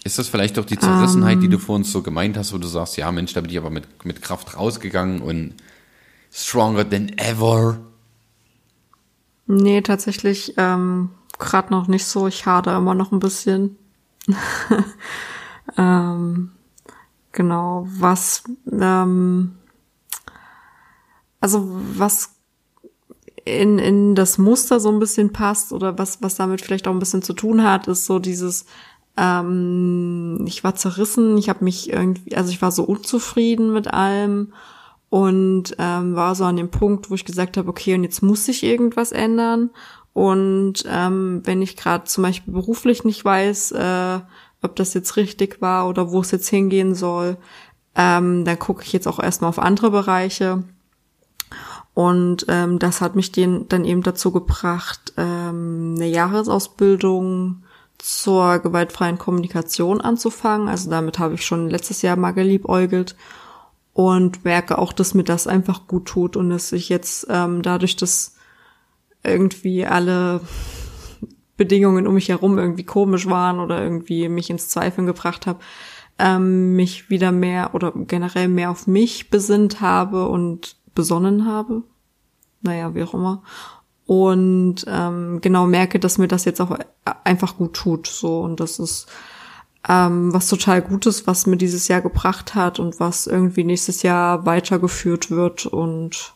Ist das vielleicht auch die Zerrissenheit, um. die du ähm. vor uns so gemeint hast, wo du sagst, ja Mensch, da bin ich aber mit, mit Kraft rausgegangen und stronger than ever? Nee, tatsächlich ähm, gerade noch nicht so. Ich hade immer noch ein bisschen. ähm, genau, was, ähm, also was in, in das Muster so ein bisschen passt oder was, was damit vielleicht auch ein bisschen zu tun hat, ist so dieses, ähm, ich war zerrissen, ich habe mich irgendwie, also ich war so unzufrieden mit allem und ähm, war so an dem Punkt, wo ich gesagt habe, okay, und jetzt muss ich irgendwas ändern. Und ähm, wenn ich gerade zum Beispiel beruflich nicht weiß, äh, ob das jetzt richtig war oder wo es jetzt hingehen soll, ähm, dann gucke ich jetzt auch erstmal auf andere Bereiche. Und ähm, das hat mich den, dann eben dazu gebracht, ähm, eine Jahresausbildung zur gewaltfreien Kommunikation anzufangen. Also damit habe ich schon letztes Jahr mal geliebäugelt und merke auch, dass mir das einfach gut tut und dass ich jetzt ähm, dadurch, dass irgendwie alle Bedingungen um mich herum irgendwie komisch waren oder irgendwie mich ins Zweifeln gebracht habe, ähm, mich wieder mehr oder generell mehr auf mich besinnt habe und besonnen habe. Naja, wie auch immer. Und ähm, genau merke, dass mir das jetzt auch einfach gut tut. So, und das ist ähm, was total Gutes, was mir dieses Jahr gebracht hat und was irgendwie nächstes Jahr weitergeführt wird und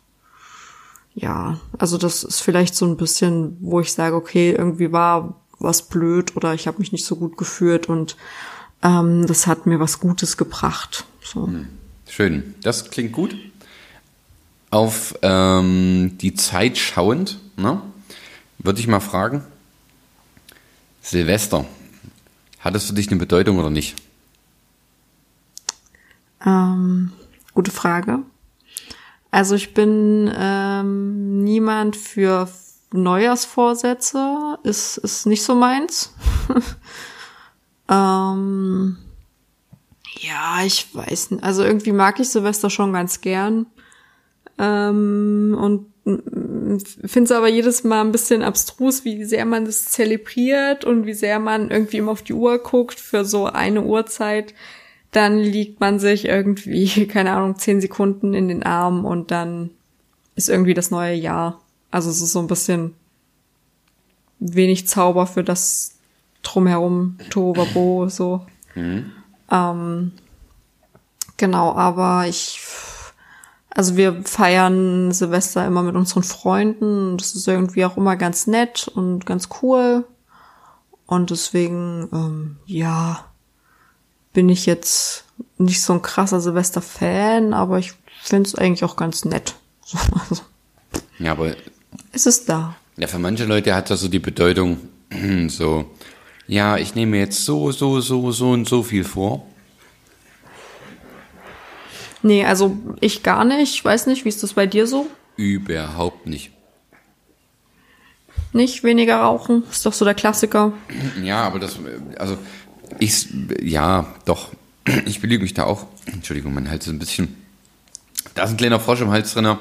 ja, also das ist vielleicht so ein bisschen, wo ich sage, okay, irgendwie war was blöd oder ich habe mich nicht so gut geführt und ähm, das hat mir was Gutes gebracht. So. Hm. Schön, das klingt gut. Auf ähm, die Zeit schauend, ne, würde ich mal fragen, Silvester, hat es für dich eine Bedeutung oder nicht? Ähm, gute Frage. Also ich bin ähm, niemand für Neujahrsvorsätze, ist, ist nicht so meins. ähm, ja, ich weiß nicht. Also irgendwie mag ich Silvester schon ganz gern. Ähm, und finde es aber jedes Mal ein bisschen abstrus, wie sehr man das zelebriert und wie sehr man irgendwie immer auf die Uhr guckt für so eine Uhrzeit. Dann liegt man sich irgendwie, keine Ahnung, zehn Sekunden in den Arm und dann ist irgendwie das neue Jahr. Also es ist so ein bisschen wenig Zauber für das drumherum, Tohuwabo, so. Mhm. Ähm, genau, aber ich also wir feiern Silvester immer mit unseren Freunden. Das ist irgendwie auch immer ganz nett und ganz cool. Und deswegen, ähm, ja, bin ich jetzt nicht so ein krasser Silvester-Fan, aber ich finde es eigentlich auch ganz nett. Also, ja, aber es ist da. Ja, für manche Leute hat das so die Bedeutung, so, ja, ich nehme jetzt so, so, so, so und so viel vor. Nee, also ich gar nicht. Weiß nicht, wie ist das bei dir so? Überhaupt nicht. Nicht weniger rauchen, ist doch so der Klassiker. Ja, aber das, also ich, ja, doch. Ich belüge mich da auch. Entschuldigung, mein Hals ist ein bisschen. Da ist ein kleiner Frosch im Hals drin.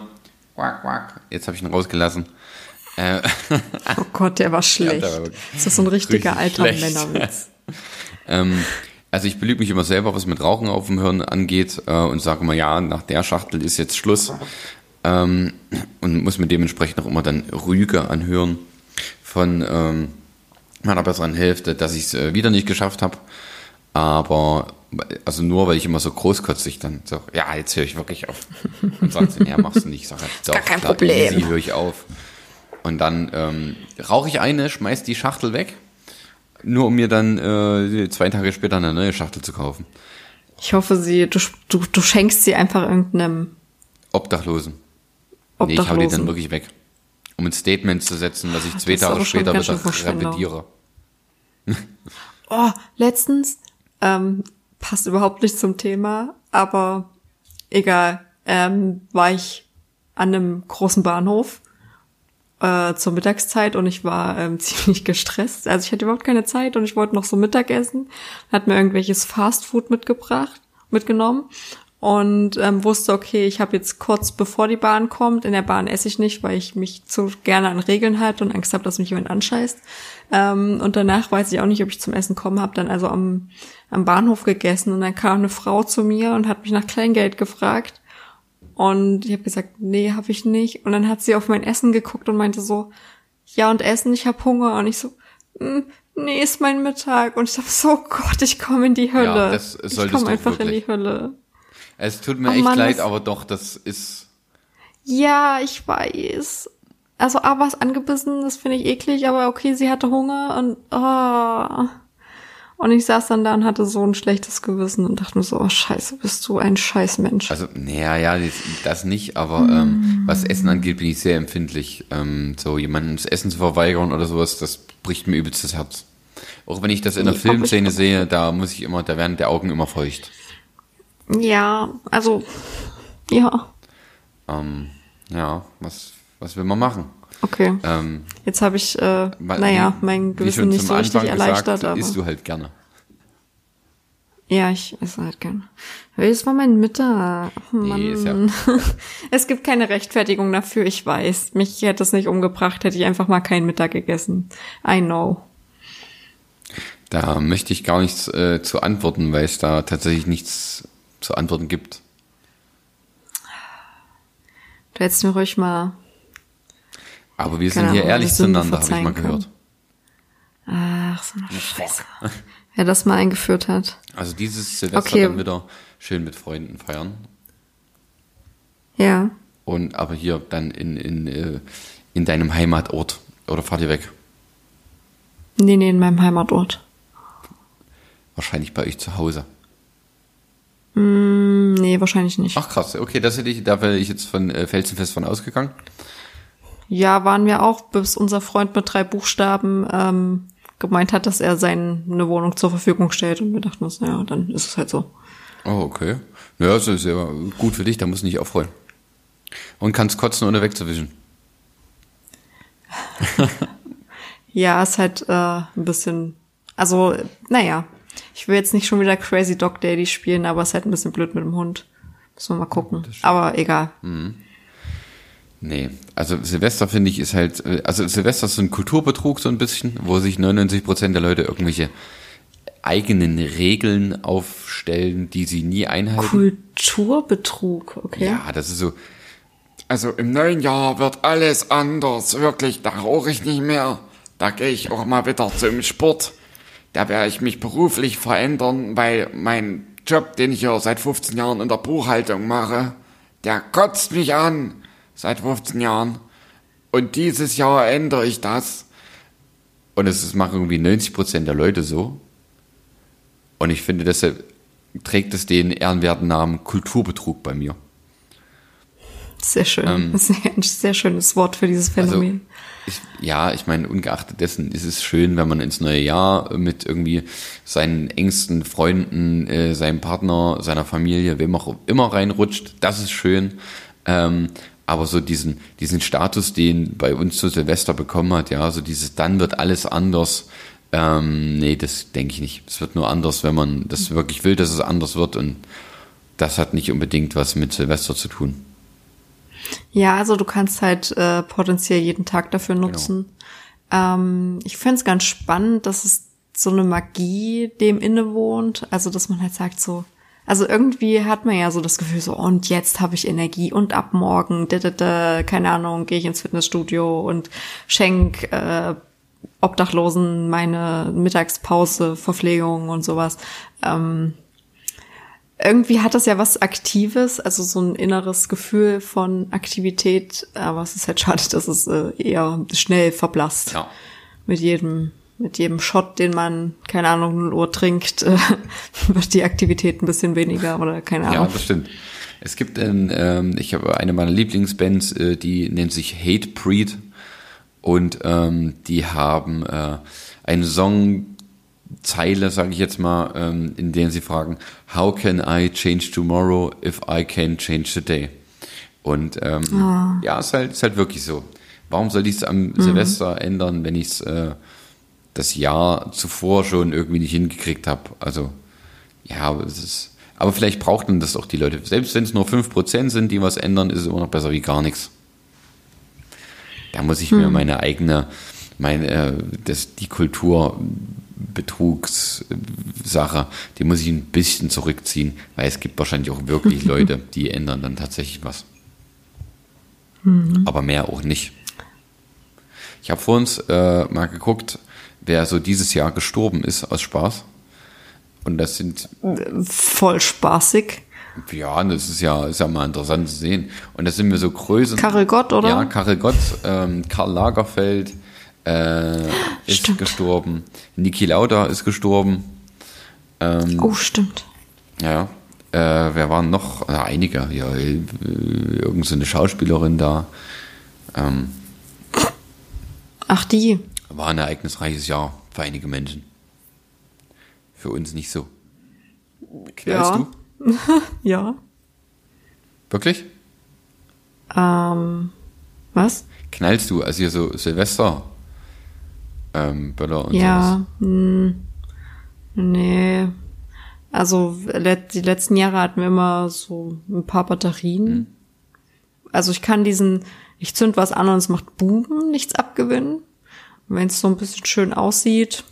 Quack, quack. Jetzt habe ich ihn rausgelassen. Äh, oh Gott, der war schlecht. Ja, der war ist das so ein richtiger alter schlecht. Männerwitz? ähm, also ich belüge mich immer selber, was mit Rauchen auf dem Hirn angeht äh, und sage immer, ja, nach der Schachtel ist jetzt Schluss ähm, und muss mir dementsprechend auch immer dann Rüge anhören von ähm, meiner besseren Hälfte, dass ich es äh, wieder nicht geschafft habe. Aber also nur, weil ich immer so großkotzig dann so, ja, jetzt höre ich wirklich auf. Und sagt sie, ja, machst du nicht. Ich sage, doch, Gar kein klar, Problem. Easy, höre ich auf. Und dann ähm, rauche ich eine, schmeiß die Schachtel weg nur um mir dann äh, zwei Tage später eine neue Schachtel zu kaufen. Ich hoffe, sie, du, du, du schenkst sie einfach irgendeinem Obdachlosen. Obdachlosen. Nee, ich hau die dann wirklich weg. Um ein Statement zu setzen, dass ich zwei Tage später wieder revidiere. oh, letztens, ähm, passt überhaupt nicht zum Thema, aber egal, ähm, war ich an einem großen Bahnhof äh, zur Mittagszeit und ich war ähm, ziemlich gestresst. Also ich hatte überhaupt keine Zeit und ich wollte noch so Mittag essen. Hat mir irgendwelches Fastfood mitgebracht, mitgenommen und ähm, wusste, okay, ich habe jetzt kurz bevor die Bahn kommt, in der Bahn esse ich nicht, weil ich mich zu gerne an Regeln halte und Angst habe, dass mich jemand anscheißt. Ähm, und danach weiß ich auch nicht, ob ich zum Essen komme, habe dann also am, am Bahnhof gegessen und dann kam eine Frau zu mir und hat mich nach Kleingeld gefragt und ich habe gesagt, nee, habe ich nicht. Und dann hat sie auf mein Essen geguckt und meinte so, ja und Essen, ich habe Hunger. Und ich so, hm, nee, ist mein Mittag. Und ich dachte so, oh Gott, ich komme in die Hölle. Ja, das ich komme einfach wirklich. in die Hölle. Es tut mir oh, echt Mann, leid, aber doch, das ist. Ja, ich weiß. also A was angebissen, das finde ich eklig, aber okay, sie hatte Hunger und oh. Und ich saß dann da und hatte so ein schlechtes Gewissen und dachte mir so, oh scheiße, bist du ein Scheißmensch. Also, naja, ja, das, das nicht, aber ähm, was Essen angeht, bin ich sehr empfindlich. Ähm, so jemandem das Essen zu verweigern oder sowas, das bricht mir übelst das Herz. Auch wenn ich das in der Nee, Filmszene sehe, da muss ich immer, da werden die Augen immer feucht. Ja, also, ja, Ähm, ja, was, was will man machen? Okay. Ähm, Jetzt habe ich, äh, naja, mein Gewissen nicht so richtig Anfang erleichtert, gesagt, aber. isst du halt gerne. Ja, ich esse halt gern. Es war mein Mittag. Mann. Nee, ist ja- es gibt keine Rechtfertigung dafür, ich weiß. Mich hätte es nicht umgebracht, hätte ich einfach mal keinen Mittag gegessen. I know. Da möchte ich gar nichts äh, zu antworten, weil es da tatsächlich nichts zu antworten gibt. Du hättest mir ruhig mal. Aber wir sind hier ehrlich zueinander, habe ich mal gehört. Ach, so eine Scheiße. Wer das mal eingeführt hat. Also dieses Silvester Okay. dann wieder schön mit Freunden feiern. Ja. Und aber hier dann in, in, äh, in deinem Heimatort. Oder fahrt ihr weg? Nee, nee, in meinem Heimatort. Wahrscheinlich bei euch zu Hause. Hm, nee, wahrscheinlich nicht. Ach krass, okay, das hätte ich, da wäre ich jetzt von äh, Felsenfest von ausgegangen. Ja, waren wir auch, bis unser Freund mit drei Buchstaben ähm, gemeint hat, dass er seine Wohnung zur Verfügung stellt. Und wir dachten uns, naja, dann ist es halt so. Oh, okay. Ja, das ist ja gut für dich, da musst du nicht aufräumen. Und kannst kotzen, ohne wegzuwischen. Ja, ist halt äh, ein bisschen, also, naja, ich will jetzt nicht schon wieder Crazy Dog Daddy spielen, aber es ist halt ein bisschen blöd mit dem Hund. Müssen wir mal gucken. Aber egal. Nee, also Silvester finde ich ist halt, äh, also Silvester ist so ein Kulturbetrug so ein bisschen, wo sich 99% der Leute irgendwelche eigenen Regeln aufstellen, die sie nie einhalten. Kulturbetrug, okay. Ja, das ist so, Also im neuen Jahr wird alles anders. Wirklich, da rauche ich nicht mehr. Da gehe ich auch mal wieder zum Sport. Da werde ich mich beruflich verändern, weil mein Job, den ich hier seit 15 Jahren in der Buchhaltung mache, der kotzt mich an. Seit 15 Jahren. Und dieses Jahr ändere ich das. und es ist- machen irgendwie 90% der Leute so. Und ich finde, deshalb trägt es den ehrenwerten Namen Kulturbetrug bei mir. Sehr schön. Das ist ein sehr schönes Wort für dieses Also, Phänomen. ich, ja, ich meine, ungeachtet dessen ist es schön, wenn man ins neue Jahr mit irgendwie seinen engsten Freunden, äh, seinem Partner, seiner Familie, wem auch immer reinrutscht. Das ist schön. Ähm, aber so diesen, diesen Status, den bei uns zu Silvester bekommen hat, ja, so dieses, dann wird alles anders. Ähm, nee, das denke ich nicht. Es wird nur anders, wenn man das wirklich will, dass es anders wird. Und das hat nicht unbedingt was mit Silvester zu tun. Ja, also du kannst halt äh, potenziell jeden Tag dafür Genau. nutzen. Ähm, ich fände es ganz spannend, dass es so eine Magie dem innewohnt. Also, dass man halt sagt so, also irgendwie hat man ja so das Gefühl so, und jetzt habe ich Energie und ab morgen, da, da, da, keine Ahnung, gehe ich ins Fitnessstudio und schenk äh, Obdachlosen meine Mittagspause, Verpflegung und sowas. Ähm, irgendwie hat das ja was Aktives, also so ein inneres Gefühl von Aktivität, aber es ist halt schade, dass es äh, eher schnell verblasst. Ja. Mit jedem, mit jedem Shot, den man, keine Ahnung, 0 Uhr trinkt, äh, wird die Aktivität ein bisschen weniger oder keine Ja, Ahnung. das stimmt. Es gibt ein, ähm, ich habe eine meiner Lieblingsbands, äh, die nennt sich Hate Breed und ähm, die haben äh, eine Songzeile, sage ich jetzt mal, ähm, in der sie fragen, How can I change tomorrow if I can change the day? Und ähm, ja, ist halt, ist halt wirklich so. Warum soll ich es am Silvester ändern, wenn ich es äh, das Jahr zuvor schon irgendwie nicht hingekriegt habe? Also ja, aber es ist. Aber vielleicht brauchten das auch die Leute. Selbst wenn es nur 5% sind, die was ändern, ist es immer noch besser wie gar nichts. Da muss ich mir meine eigene, meine, äh, das, die Kulturbetrugssache, die muss ich ein bisschen zurückziehen, weil es gibt wahrscheinlich auch wirklich Leute, die ändern dann tatsächlich was. Aber mehr auch nicht. Ich habe vor uns äh, mal geguckt, wer so dieses Jahr gestorben ist aus Spaß. Und das sind Voll spaßig. Ja, das ist ja, ist ja mal interessant zu sehen. Und das sind wir so Größen. Karel Gott, oder? Ja, Karel Gott, ähm, Karl Lagerfeld äh, ist Stimmt. gestorben. Niki Lauda ist gestorben. Ähm, Oh, stimmt. Ja. Äh, wer waren noch? Ja, einige. Ja, äh, irgend so eine Schauspielerin da. Ähm, Ach, die. War ein ereignisreiches Jahr für einige Menschen. Für uns nicht so. Knallst Ja. du? Ja. Wirklich? Ähm, was? Knallst du? Also hier so Silvester ähm, Böller und Ja. Hm, nee. Also die letzten Jahre hatten wir immer so ein paar Batterien. Hm. Also ich kann diesen, ich zünd was an und es macht Buben, nichts abgewinnen. Wenn es so ein bisschen schön aussieht,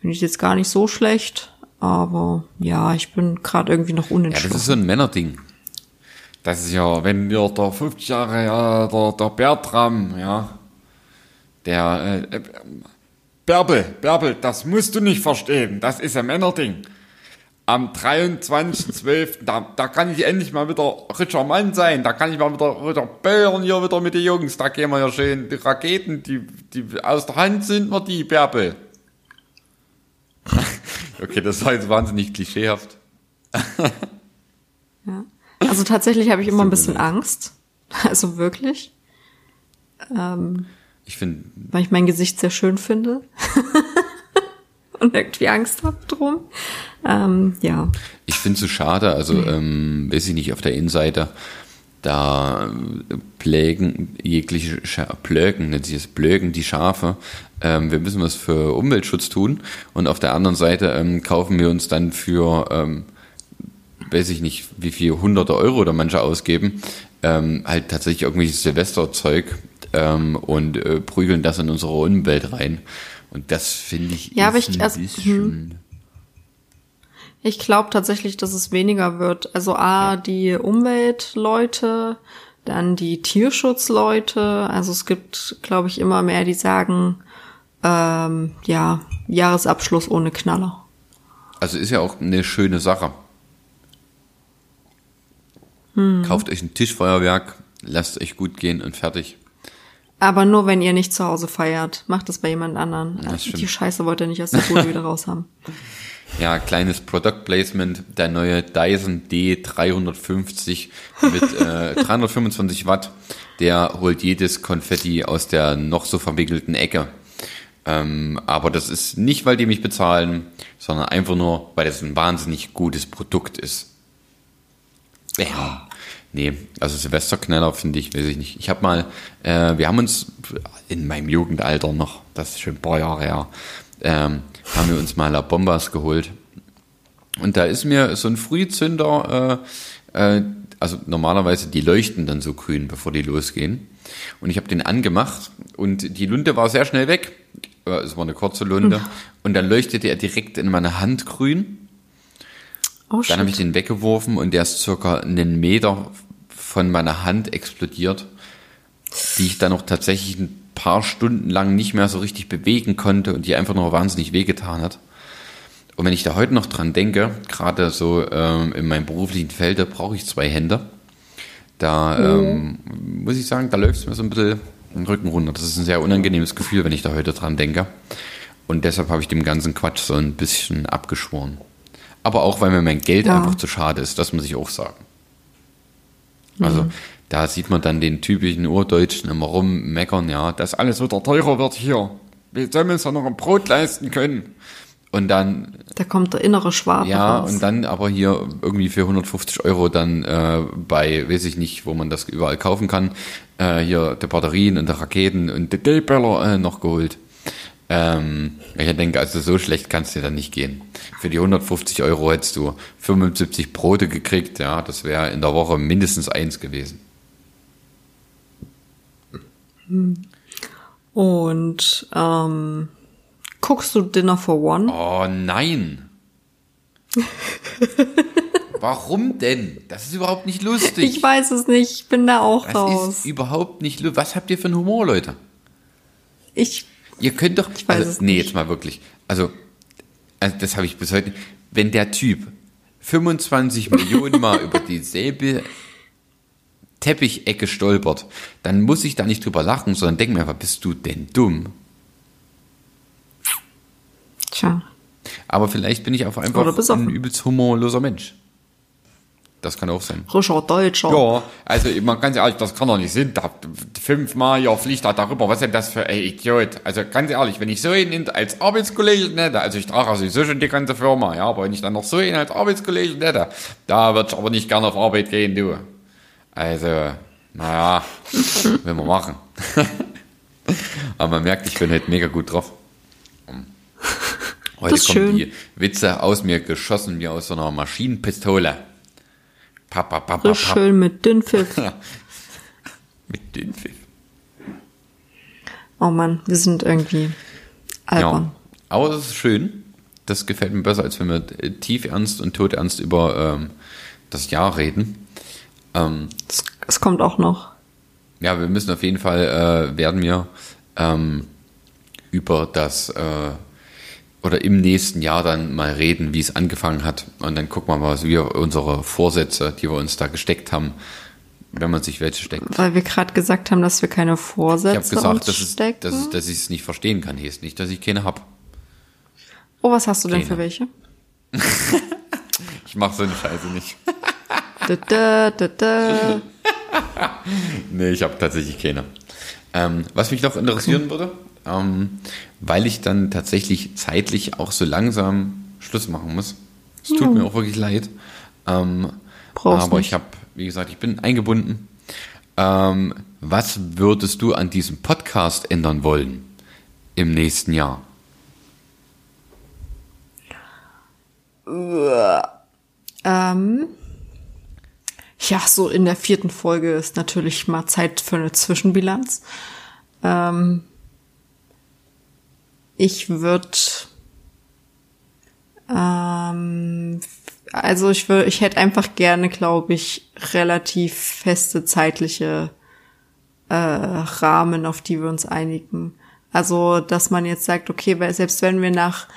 finde ich jetzt gar nicht so schlecht. Aber ja, ich bin gerade irgendwie noch Ja, unentschlossen. das ist so ein Männerding. Das ist ja, wenn wir der 50 Jahre, ja, der, der Bertram, ja, der, äh, äh, Bärbel, Bärbel, das musst du nicht verstehen, das ist ein Männerding. Am 23.12., da, da kann ich endlich mal wieder richer Mann sein, da kann ich mal wieder, wieder böllern hier wieder mit den Jungs, da gehen wir ja schön, die Raketen, die, die aus der Hand sind wir die, Bärbel. Okay, das war jetzt wahnsinnig klischeehaft. Ja. Also tatsächlich habe ich immer ein bisschen Angst. Also wirklich. Ähm, Ich finde, weil ich mein Gesicht sehr schön finde. Und irgendwie Angst habe drum. Ähm, ja. ich finde es so schade, also, ähm, weiß ich nicht, auf der Innenseite, da äh, plägen jegliche Scha Plögen, nennt sich es Plögen, die Schafe. Ähm, wir müssen was für Umweltschutz tun und auf der anderen Seite ähm, kaufen wir uns dann für, ähm, weiß ich nicht, wie viel hunderte Euro da manche ausgeben, ähm, halt tatsächlich irgendwelches Silvesterzeug ähm, und äh, prügeln das in unsere Umwelt rein. Und das finde ich Ja, aber ich- ein also. Ich glaube tatsächlich, dass es weniger wird. Also A, die Umweltleute, dann die Tierschutzleute. Also es gibt, glaube ich, immer mehr, die sagen, ähm, ja, Jahresabschluss ohne Knaller. Also ist ja auch eine schöne Sache. Hm. Kauft euch ein Tischfeuerwerk, lasst euch gut gehen und fertig. Aber nur, wenn ihr nicht zu Hause feiert. Macht das bei jemand anderen. Stimmt. die Scheiße wollt ihr nicht aus der Bude wieder raus haben. Ja, kleines Product Placement, der neue Dyson D350 mit äh, 325 Watt, der holt jedes Konfetti aus der noch so verwickelten Ecke. Ähm, aber das ist nicht, weil die mich bezahlen, sondern einfach nur, weil es ein wahnsinnig gutes Produkt ist. Ja. Nee, also Silvesterknaller finde ich, weiß ich nicht. Ich habe mal, äh, wir haben uns in meinem Jugendalter noch, das ist schon ein paar Jahre her, ähm, haben wir uns mal La Bombas geholt. Und da ist mir so ein Frühzünder, äh, äh, also normalerweise die leuchten dann so grün, bevor die losgehen. Und ich habe den angemacht und die Lunte war sehr schnell weg. Äh, Es war eine kurze Lunte. Und dann leuchtete er direkt in meine Hand grün. Oh, Dann habe ich den weggeworfen und der ist circa einen Meter von meiner Hand explodiert, die ich dann noch tatsächlich ein paar Stunden lang nicht mehr so richtig bewegen konnte und die einfach nur wahnsinnig wehgetan hat. Und wenn ich da heute noch dran denke, gerade so ähm, in meinem beruflichen Felde brauche ich zwei Hände. Da ähm, muss ich sagen, da läuft es mir so ein bisschen den Rücken runter. Das ist ein sehr unangenehmes Gefühl, wenn ich da heute dran denke. Und deshalb habe ich dem ganzen Quatsch so ein bisschen abgeschworen. Aber auch, weil mir mein Geld Ja. einfach zu schade ist, das muss ich auch sagen. Also da sieht man dann den typischen Urdeutschen immer rummeckern, ja, das Alles wieder teurer wird hier. Wie sollen wir uns ja noch ein Brot leisten können? und dann Da kommt der innere Schwabe Ja, raus. und dann aber hier irgendwie für 150 Euro dann äh, bei, weiß ich nicht, wo man das überall kaufen kann, äh, hier die Batterien und die Raketen und die D-Böller äh, noch geholt. Ähm, ich denke, also so schlecht kann es dir dann nicht gehen. Für die 150 Euro hättest du 75 Brote gekriegt, ja, das wäre in der Woche mindestens eins gewesen. Und ähm, guckst du Dinner for One? Oh nein! Warum denn? Das ist überhaupt nicht lustig. Ich weiß es nicht, ich bin da auch das raus. ist überhaupt nicht lustig. Was habt ihr für einen Humor, Leute? Ich, Ihr könnt doch. Ich weiß also, es nee, nicht. jetzt mal wirklich. Also, also das habe ich bis heute. Wenn der Typ 25 Millionen Mal über dieselbe Teppichecke stolpert, dann muss ich da nicht drüber lachen, sondern denke mir einfach, bist du denn dumm? Tja. Aber vielleicht bin ich auch Oder einfach ein übelst humorloser Mensch. Das kann auch sein. Richard Deutscher. Ja, also man ganz ehrlich, das kann doch nicht sein. Da, fünfmal, ja, fliegt er darüber. Was ist denn das für ein Idiot? Also ganz ehrlich, wenn ich so einen als Arbeitskollegen hätte, also ich trage sowieso schon die ganze Firma, ja, aber wenn ich dann noch so einen als Arbeitskollegen hätte, da würde ich aber nicht gerne auf Arbeit gehen, du. Also, naja, will man machen. aber man merkt, ich bin halt mega gut drauf. Heute kommen schön. die Witze aus mir geschossen wie aus so einer Maschinenpistole. Papa, papa, papa. schön mit Dünnpfiff. Mit den Pfiff. Oh Mann, wir sind irgendwie albern. Ja, aber es ist schön. Das gefällt mir besser, als wenn wir äh, tief ernst und todernst über ähm, das Jahr reden. Ähm, Es, es kommt auch noch. ja, wir müssen auf jeden Fall, äh, werden wir ähm, über das äh, oder im nächsten Jahr dann mal reden, wie es angefangen hat. Und dann gucken wir mal, was wir unsere Vorsätze, die wir uns da gesteckt haben, wenn man sich welche steckt. Weil wir gerade gesagt haben, dass wir keine Ich habe Vorsätze gesagt, uns dass, es, stecken. dass, es, dass ich es nicht verstehen kann. Heißt nicht, dass ich keine hab. oh, was hast du denn Keine. für welche? Ich mache so eine Scheiße nicht. Da, da, da. Nee, ich habe tatsächlich keine. Ähm, was mich noch interessieren würde, ähm, weil ich dann tatsächlich zeitlich auch so langsam Schluss machen muss. Es tut mir auch wirklich leid. Ähm, aber nicht. ich habe, wie gesagt, ich bin eingebunden. Ähm, was würdest du an diesem Podcast ändern wollen im nächsten Jahr? Ähm, ja, so in der vierten Folge ist natürlich mal Zeit für eine Zwischenbilanz. Ähm, ich würde, ähm, also ich würde, ich hätte einfach gerne, glaube ich, relativ feste zeitliche äh, Rahmen, auf die wir uns einigen. Also, dass man jetzt sagt, okay, weil selbst wenn wir nach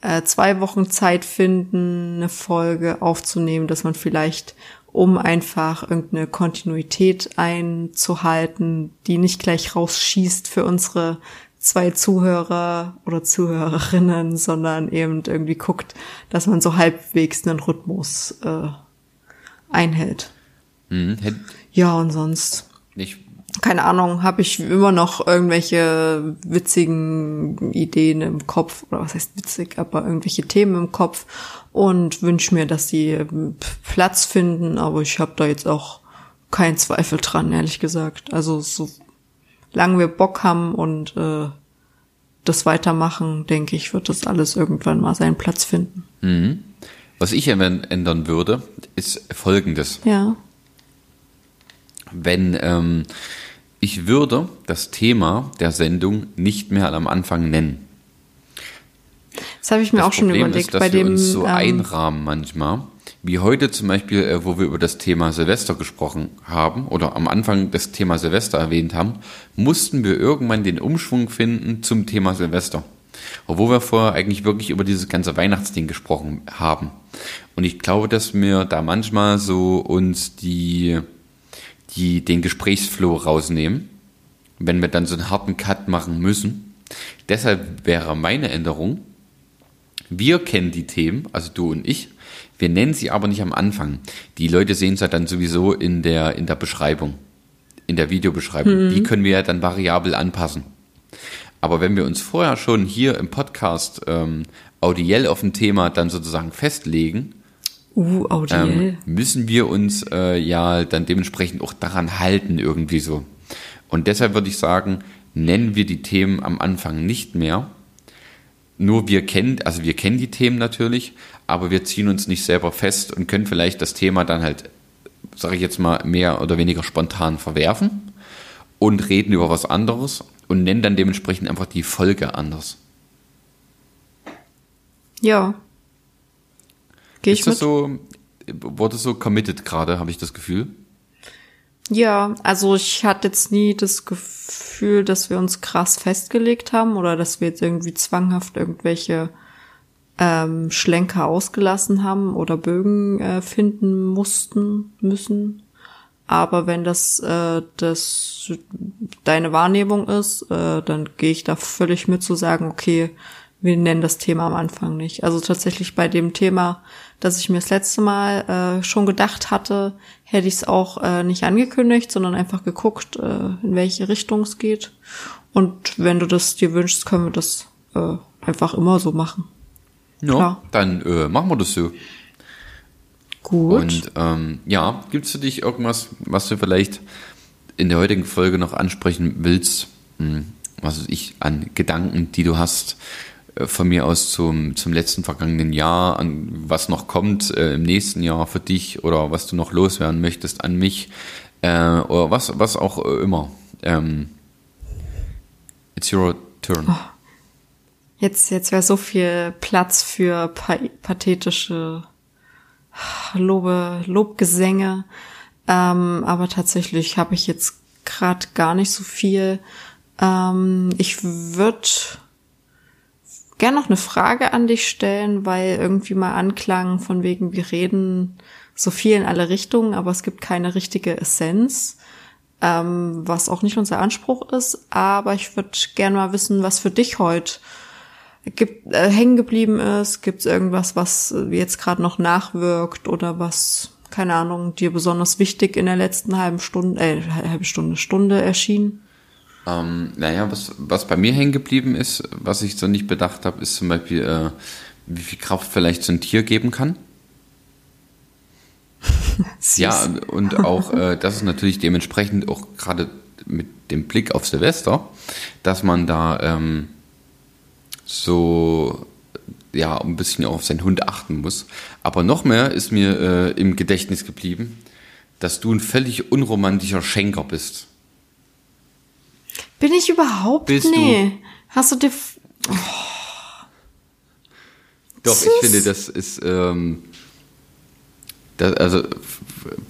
äh, zwei Wochen Zeit finden, eine Folge aufzunehmen, dass man vielleicht, um einfach irgendeine Kontinuität einzuhalten, die nicht gleich rausschießt für unsere zwei Zuhörer oder Zuhörerinnen, sondern eben irgendwie guckt, dass man so halbwegs einen Rhythmus äh, einhält. Hm, hätt, Ja, und sonst ich, keine Ahnung, habe ich immer noch irgendwelche witzigen Ideen im Kopf, oder was heißt witzig, aber irgendwelche Themen im Kopf und wünsche mir, dass sie ähm, Platz finden, aber ich habe da jetzt auch keinen Zweifel dran, ehrlich gesagt. Also so lange wir Bock haben und äh, das weitermachen, denke ich, wird das alles irgendwann mal seinen Platz finden. was ich ändern würde, ist folgendes. Ja. wenn ähm, ich würde das Thema der Sendung nicht mehr am Anfang nennen. Das habe ich mir Das auch schon Problem überlegt ist, dass bei wir dem uns so ähm, einrahmen manchmal. Wie heute zum Beispiel, äh, wo wir über das Thema Silvester gesprochen haben oder am Anfang das Thema Silvester erwähnt haben, mussten wir irgendwann den Umschwung finden zum Thema Silvester. Obwohl wir vorher eigentlich wirklich über dieses ganze Weihnachtsding gesprochen haben. Und ich glaube, dass wir da manchmal so uns die, die, den Gesprächsflow rausnehmen, wenn wir dann so einen harten Cut machen müssen. Deshalb wäre meine Änderung, wir kennen die Themen, also du und ich. Wir nennen sie aber nicht am Anfang. Die Leute sehen es ja dann sowieso in der, in der Beschreibung, in der Videobeschreibung. Die können wir ja dann variabel anpassen. Aber wenn wir uns vorher schon hier im Podcast ähm, audiell auf ein Thema dann sozusagen festlegen, Uh, audiell. ähm, müssen wir uns äh, ja dann dementsprechend auch daran halten irgendwie so. Und deshalb würde ich sagen, nennen wir die Themen am Anfang nicht mehr. Nur wir kennen, also wir kennen die Themen natürlich, aber wir ziehen uns nicht selber fest und können vielleicht das Thema dann halt, sage ich jetzt mal, mehr oder weniger spontan verwerfen und reden über was anderes und nennen dann dementsprechend einfach die Folge anders. ja. Gehe ich Ist das mit? so, wurde so committed gerade, habe ich das Gefühl? Ja, also ich hatte jetzt nie das Gefühl, dass wir uns krass festgelegt haben oder dass wir jetzt irgendwie zwanghaft irgendwelche ähm, Schlenker ausgelassen haben oder Bögen äh, finden mussten, müssen. Aber wenn das, äh, das deine Wahrnehmung ist, äh, dann gehe ich da völlig mit zu sagen, okay, wir nennen das Thema am Anfang nicht. Also tatsächlich bei dem Thema, das ich mir das letzte Mal äh, schon gedacht hatte, hätte ich es auch äh, nicht angekündigt, sondern einfach geguckt, äh, in welche Richtung es geht. Und wenn du das dir wünschst, können wir das äh, einfach immer so machen. Ja, Klar. dann äh, machen wir das so. Gut. Und ähm, ja, gibt's für dich irgendwas, was du vielleicht in der heutigen Folge noch ansprechen willst? Hm, was weiß ich, an Gedanken, die du hast, von mir aus zum, zum letzten vergangenen Jahr, an was noch kommt äh, im nächsten Jahr für dich oder was du noch loswerden möchtest an mich äh, oder was, was auch äh, immer. Ähm, it's your turn. Jetzt, jetzt wäre so viel Platz für pa pathetische Lobe, Lobgesänge. Ähm, aber tatsächlich habe ich jetzt gerade gar nicht so viel. Ähm, ich würde gern noch eine Frage an dich stellen, weil irgendwie mal anklang von wegen, wir reden so viel in alle Richtungen, aber es gibt keine richtige Essenz, ähm, was auch nicht unser Anspruch ist. Aber ich würde gern mal wissen, was für dich heute gibt, äh, hängen geblieben ist. Gibt es irgendwas, was jetzt gerade noch nachwirkt oder was, keine Ahnung, dir besonders wichtig in der letzten halben Stunde, äh, halbe Stunde, Stunde erschien? Ähm, naja, was, was bei mir hängen geblieben ist, was ich so nicht bedacht habe, ist zum Beispiel, äh, wie viel Kraft vielleicht so ein Tier geben kann. Ja, und auch, äh, das ist natürlich dementsprechend auch gerade mit dem Blick auf Silvester, dass man da ähm, so ja ein bisschen auf seinen Hund achten muss. Aber noch mehr ist mir äh, im Gedächtnis geblieben, dass du ein völlig unromantischer Schenker bist. Bin ich überhaupt? Bist du? nee. Hast du dir. Doch, Süß. ich finde, das ist, ähm, das, also,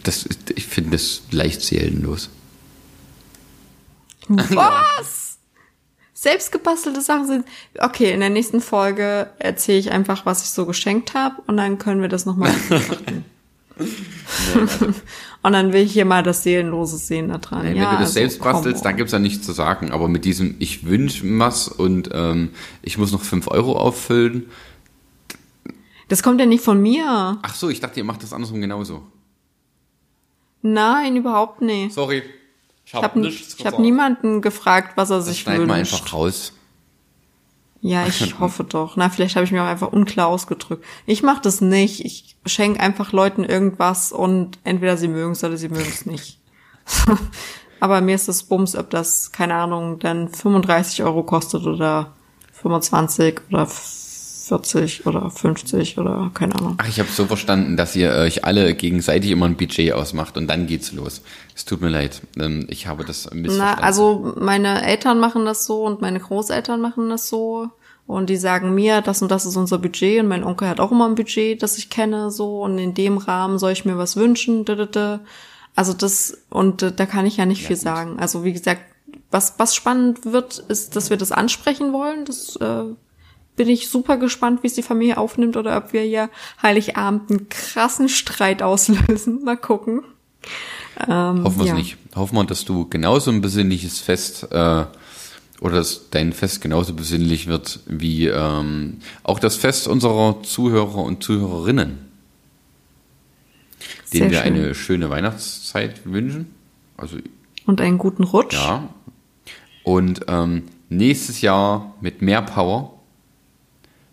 das, ich finde das leicht seelenlos. Was? Selbstgebastelte Sachen sind. Okay, in der nächsten Folge erzähle ich einfach, was ich so geschenkt habe und dann können wir das nochmal betrachten. und dann will ich hier mal das Seelenlose sehen da dran. Wenn ja, du das also, selbst bastelst, dann gibt's ja nichts zu sagen. Aber mit diesem, ich wünsche was und ähm, ich muss noch 5 Euro auffüllen. Das kommt ja nicht von mir. Ach so, ich dachte, ihr macht das andersrum genauso. Nein, überhaupt nicht. Sorry. Ich habe ich hab niemanden gefragt, was er Das sich wünscht. einfach raus. Ja, ich hoffe doch. Na, vielleicht habe ich mir auch einfach unklar ausgedrückt. Ich mache das nicht. Ich schenke einfach Leuten irgendwas und entweder sie mögen es oder sie mögen es nicht. Aber mir ist das Bums, ob das, keine Ahnung, dann 35 Euro kostet oder 25 oder 40 oder 50 oder keine Ahnung. Ach, ich habe so verstanden, dass ihr euch alle gegenseitig immer ein Budget ausmacht und dann geht's los. Es tut mir leid. Ähm, Ich habe das Na, missverstanden. also meine Eltern machen das so und meine Großeltern machen das so. Und die sagen mir, das und das ist unser Budget. Und mein Onkel hat auch immer ein Budget, das ich kenne, so. Und in dem Rahmen soll ich mir was wünschen. Also das, und äh, da kann ich ja nicht viel sagen. Also wie gesagt, was, was spannend wird, ist, dass wir das ansprechen wollen. Das äh, bin ich super gespannt, wie es die Familie aufnimmt oder ob wir hier Heiligabend einen krassen Streit auslösen. Mal gucken. Ähm, Hoffen wir ja. es nicht. Hoffen wir, dass du genauso ein besinnliches Fest äh, oder dass dein Fest genauso besinnlich wird wie ähm, auch das Fest unserer Zuhörer und Zuhörerinnen, denen Sehr wir schön. eine schöne Weihnachtszeit wünschen. Also Und einen guten Rutsch. ja. Und ähm, nächstes Jahr mit mehr Power,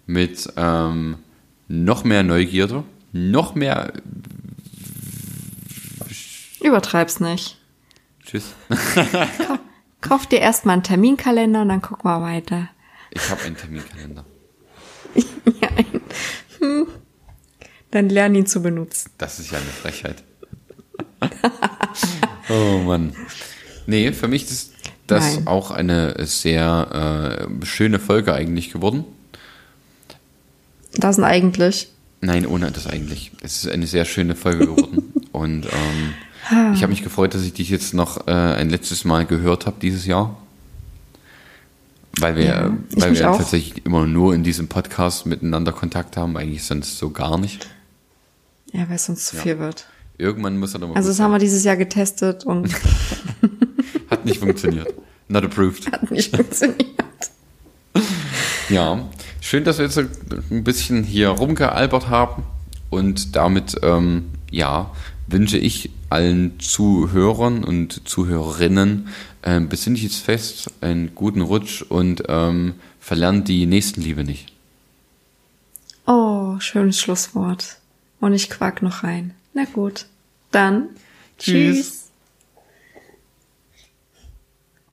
mit ähm, noch mehr Neugierde, noch mehr Übertreib's nicht. Tschüss. Kauf dir erstmal einen Terminkalender und dann guck mal weiter. Ich habe einen Terminkalender. ja, ein, hm. Dann lern ihn zu benutzen. Das ist ja eine Frechheit. oh Mann. Nee, für mich ist das Nein. auch eine sehr äh, schöne Folge eigentlich geworden. Das sind eigentlich. Nein, ohne das eigentlich. Es ist eine sehr schöne Folge geworden. Und ähm, ich habe mich gefreut, dass ich dich jetzt noch äh, ein letztes Mal gehört habe dieses Jahr. Weil wir, Ja, ich weil wir auch. tatsächlich immer nur in diesem Podcast miteinander Kontakt haben, eigentlich sonst so gar nicht. Ja, weil es sonst zu viel wird. Irgendwann muss er doch mal Also das haben wir dieses Jahr getestet und sein. Hat nicht funktioniert. Not approved. hat nicht funktioniert. Ja, schön, dass wir jetzt ein bisschen hier rumgealbert haben und damit, ähm, ja, wünsche ich allen Zuhörern und Zuhörerinnen ähm, besinnliches Fest, einen guten Rutsch und ähm, verlernt die Nächstenliebe nicht. Oh, schönes Schlusswort. Und ich quack noch rein. Na gut. Dann. Tschüss. tschüss.